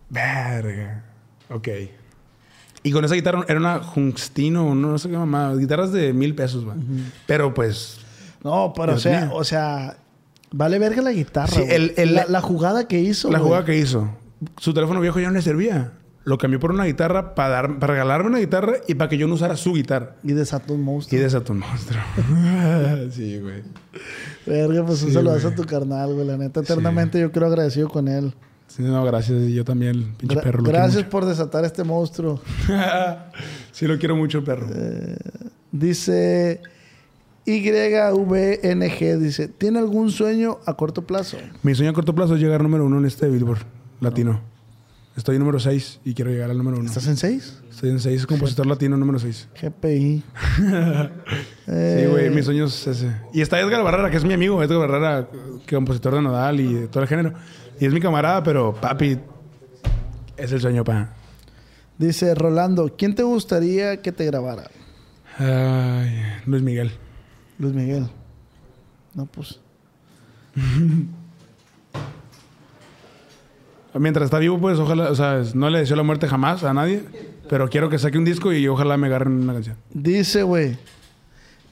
verga, ok. Y con esa guitarra era una Junstino, no sé qué mamá, guitarras de mil pesos, güey. Pero pues, No, pero o sea, mío. o sea, vale verga la guitarra. Sí, el- el- la, la jugada que hizo. la güey. jugada que hizo, su teléfono viejo ya no le servía. Lo cambió por una guitarra para, dar, para regalarme una guitarra y para que yo no usara su guitarra. Y desató un Y monstruo. desató un monstruo. *laughs* sí, güey. Verga, pues un Sí, saludazo güey. a tu carnal, güey. La neta, eternamente yo creo agradecido con él. Sí, no, gracias. Y Yo también, el pinche Gra- perro. lo gracias por desatar este monstruo. *laughs* sí, lo quiero mucho, perro. Dice YVNG, dice, ¿tiene algún sueño a corto plazo? Mi sueño a corto plazo es llegar número uno en este Billboard latino. Estoy número 6 y quiero llegar al número uno. ¿Estás en 6? Estoy en 6, compositor latino número 6. GPI. *laughs* Sí, güey, mi sueño es ese. Y está Edgar Barrera, que es mi amigo. Edgar Barrera, que compositor de Nodal y de todo el género. Y es mi camarada, pero papi, es el sueño, pa. Dice Rolando, ¿quién te gustaría que te grabara? Ay, Luis Miguel. Luis Miguel. No, pues. *laughs* Mientras está vivo, pues ojalá, o sea, no le deseo la muerte jamás a nadie, pero quiero que saque un disco y ojalá me agarren una canción. Dice, güey.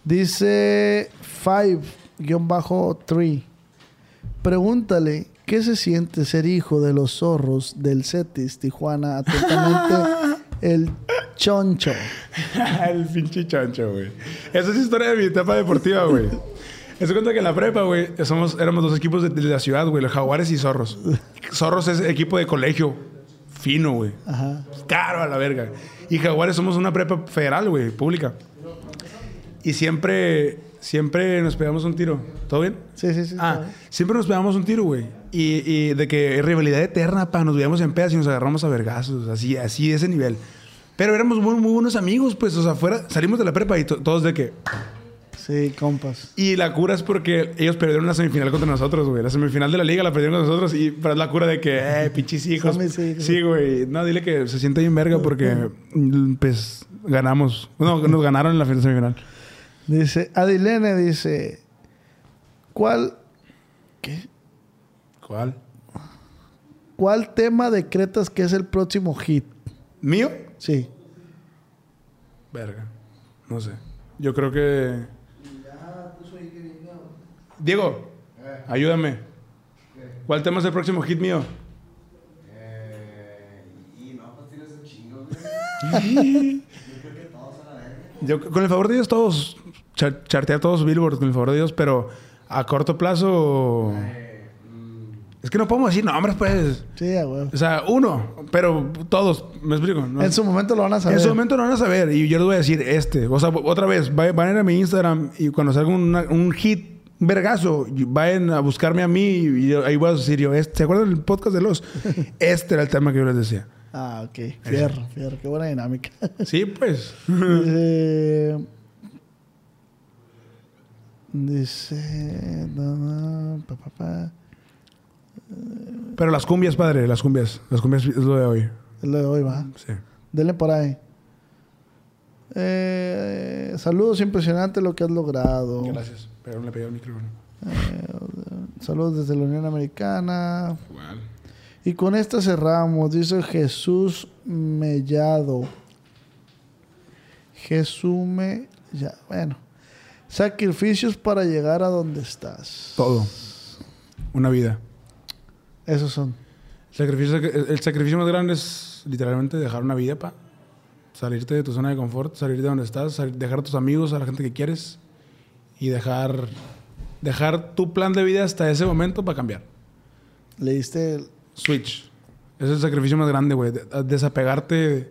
Dice 5-3. Pregúntale qué se siente ser hijo de los zorros del Cetis Tijuana. Atentamente, *laughs* el choncho. *laughs* el pinche chancho, güey. Esa es historia de mi etapa deportiva, güey. Se cuenta que en la prepa, güey, somos, éramos dos equipos de, de la ciudad, güey, los jaguares y zorros. Zorros es equipo de colegio fino, güey. Ajá. Caro a la verga. Y jaguares somos una prepa federal, güey, pública. Y siempre, siempre nos pegamos un tiro. ¿Todo bien? Sí, sí, sí. Ah, siempre nos pegamos un tiro, güey. Y, y de que rivalidad eterna, pa, nos veíamos en pedas y nos agarramos a vergazos, así, así, de ese nivel. Pero éramos muy, muy buenos amigos, pues, o sea, fuera, salimos de la prepa y to- todos de que... Sí, compas. Y la cura es porque ellos perdieron la semifinal contra nosotros, güey. La semifinal de la liga la perdieron con nosotros y para la cura de que, eh, pinches hijos. Sí, güey. No, dile que se siente bien verga porque, mm, pues, ganamos. No, nos ganaron en la final semifinal. Dice, Adilene dice, ¿cuál, qué? ¿Cuál? ¿Cuál tema decretas que es el próximo hit? ¿Mío? Sí. Verga. No sé. Yo creo que. Diego, ayúdame. ¿Cuál tema es el próximo hit mío? Yo, con el favor de Dios, todos. char- chartear todos Billboard, con el favor de Dios, pero a corto plazo. Es que no podemos decir nombres, pues. Sí, huevo. O sea, uno, pero todos. ¿Me explico? ¿no? En su momento lo van a saber. En su momento lo van a saber y yo les voy a decir este. O sea, otra vez, va- van a ir a mi Instagram y cuando salga una- un hit un vergazo, vayan a buscarme a mí y ahí voy a decir yo, este, ¿se acuerdan del podcast de los? *laughs* Este era el tema que yo les decía. Ah, ok. Fierro, fierro. Qué buena dinámica. *laughs* Sí, pues. Dice... *laughs* Dice... no, no, pa, pa, pa. Pero las cumbias, padre, las cumbias. Las cumbias es lo de hoy. Es lo de hoy, va. Sí. Denle por ahí. Eh, saludos, impresionante lo que has logrado. Gracias. Pero no le pegué el micrófono. Saludos desde la Unión Americana. Igual. Y con esta cerramos, dice Jesús Mellado. Jesús Mellado. Bueno. Sacrificios para llegar a donde estás. Todo. Una vida. Esos son. Sacrificio, el sacrificio más grande es literalmente dejar una vida, pa. Salirte de tu zona de confort, salir de donde estás, salir- dejar a tus amigos, a la gente que quieres y dejar, dejar tu plan de vida hasta ese momento para cambiar. Leíste el- Switch. Ese es el sacrificio más grande, güey. De- Desapegarte,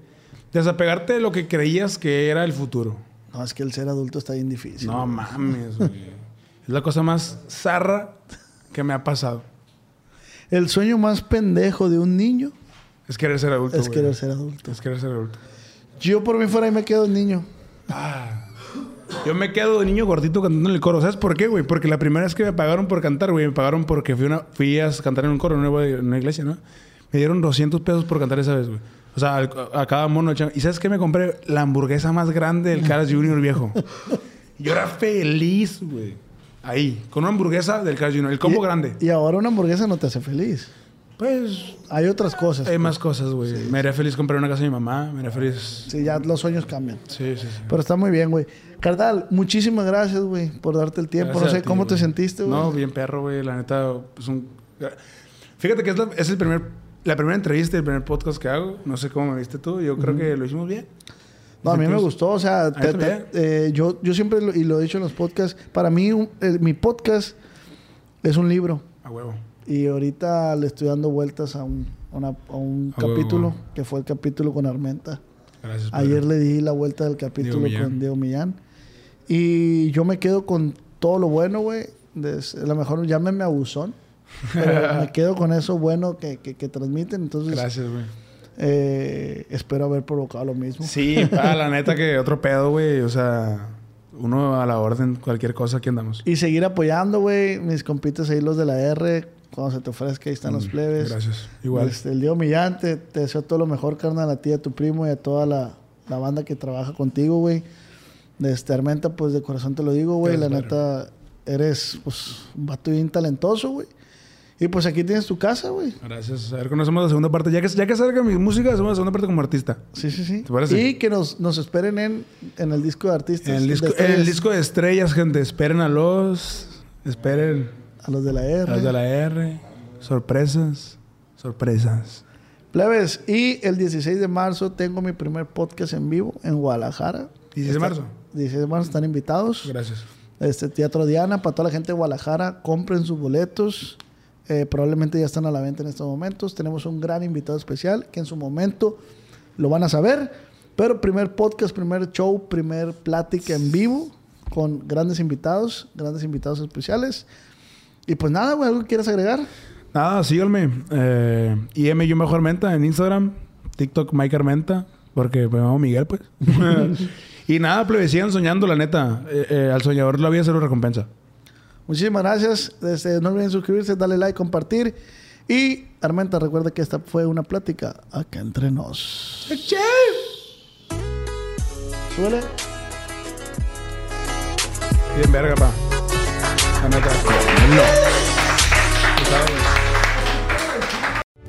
desapegarte de lo que creías que era el futuro. No, es que el ser adulto está bien difícil. No güey. mames, güey. Es la cosa más zarra que me ha pasado. El sueño más pendejo de un niño. Es querer ser adulto. Es güey. querer ser adulto. Es querer ser adulto. Yo por mí fuera ahí me quedo niño. Yo me quedo de niño gordito cantando en el coro. ¿Sabes por qué, güey? Porque la primera vez que me pagaron por cantar, güey, me pagaron porque fui, una, fui a cantar en un coro, en una, en una iglesia, ¿no? Me dieron 200 pesos por cantar esa vez, güey. O sea, al- a, cada mono. ¿Y sabes qué? Me compré la hamburguesa más grande del Carl's Jr. viejo. Y *laughs* yo era feliz, güey. Ahí, con una hamburguesa del Carl's Jr. El combo Y- grande. Y ahora una hamburguesa no te hace feliz. Pues Hay otras cosas. hay más cosas, güey. Me haría feliz comprar una casa de mi mamá. Me haría feliz. Sí, ya los sueños cambian. Sí, sí, sí. Pero está muy bien, güey. Carnal, muchísimas gracias, güey, por darte el tiempo. Gracias no sé ti, cómo te sentiste, güey. No, bien perro, güey. La neta, es un... Fíjate que es, la, es el primer, la primera entrevista el primer podcast que hago. No sé cómo me viste tú. Yo creo que lo hicimos bien. No, a mí me gustó, o sea, te- te eh, yo, yo siempre, lo- y lo he dicho en los podcasts, para mí un- eh, mi podcast es un libro. A huevo. Y ahorita le estoy dando vueltas a un, a una- a un A huevo. capítulo, que fue el capítulo con Armenta. Gracias. Ayer le di la vuelta del capítulo con Diego Millán. Y yo me quedo con todo lo bueno, güey. A lo mejor llámeme abusón. Pero *laughs* me quedo con eso bueno que, que, que transmiten. Entonces, Gracias, güey. Eh, espero haber provocado lo mismo. Sí, pa, la *laughs* neta que otro pedo, güey. O sea, uno a la orden, cualquier cosa, aquí andamos. Y seguir apoyando, güey. Mis compites ahí, los de la R. Cuando se te ofrezca, ahí están los plebes. Mm, Gracias. Igual. Este, el Diego Millán, te, te deseo todo lo mejor, carnal, a ti, a tu primo y a toda la, la banda que trabaja contigo, güey. De este Armenta, pues de corazón te lo digo, güey. La neta, eres pues, un vato bien talentoso, güey. Y pues aquí tienes tu casa, güey. Gracias. A ver, conocemos la segunda parte. Ya que, ya que salga mi música, hacemos la segunda parte como artista. Sí, sí, sí. ¿Te parece? Y que nos, nos esperen en, en el disco de artistas. En el, de disco, estrellas, en el disco de estrellas, gente. Esperen a los... Esperen A los de la R. a los de la R. Sorpresas. Sorpresas. Plebes, y el 16 de marzo tengo mi primer podcast en vivo en Guadalajara. 16 de marzo. 16 de marzo están invitados. Gracias. Este Teatro Diana, para toda la gente de Guadalajara, compren sus boletos. Eh, probablemente ya están a la venta en estos momentos. Tenemos un gran invitado especial que en su momento lo van a saber. Pero primer podcast, primer show, primer plática en vivo con grandes invitados, grandes invitados especiales. Y pues nada, güey, ¿algo que quieras agregar? Nada, síganme. Eh, IM yo mejor Armenta en Instagram. TikTok Mike Armenta. Porque me llamo Miguel, pues. *laughs* *laughs* y nada, plebe, sigan soñando, la neta. Eh, eh, al soñador la vida se lo recompensa. Muchísimas gracias. Este, no olviden suscribirse, darle like, compartir. Y Armenta, recuerda que esta fue una plática acá entre nos. Súbele. Bien verga, pa. La neta.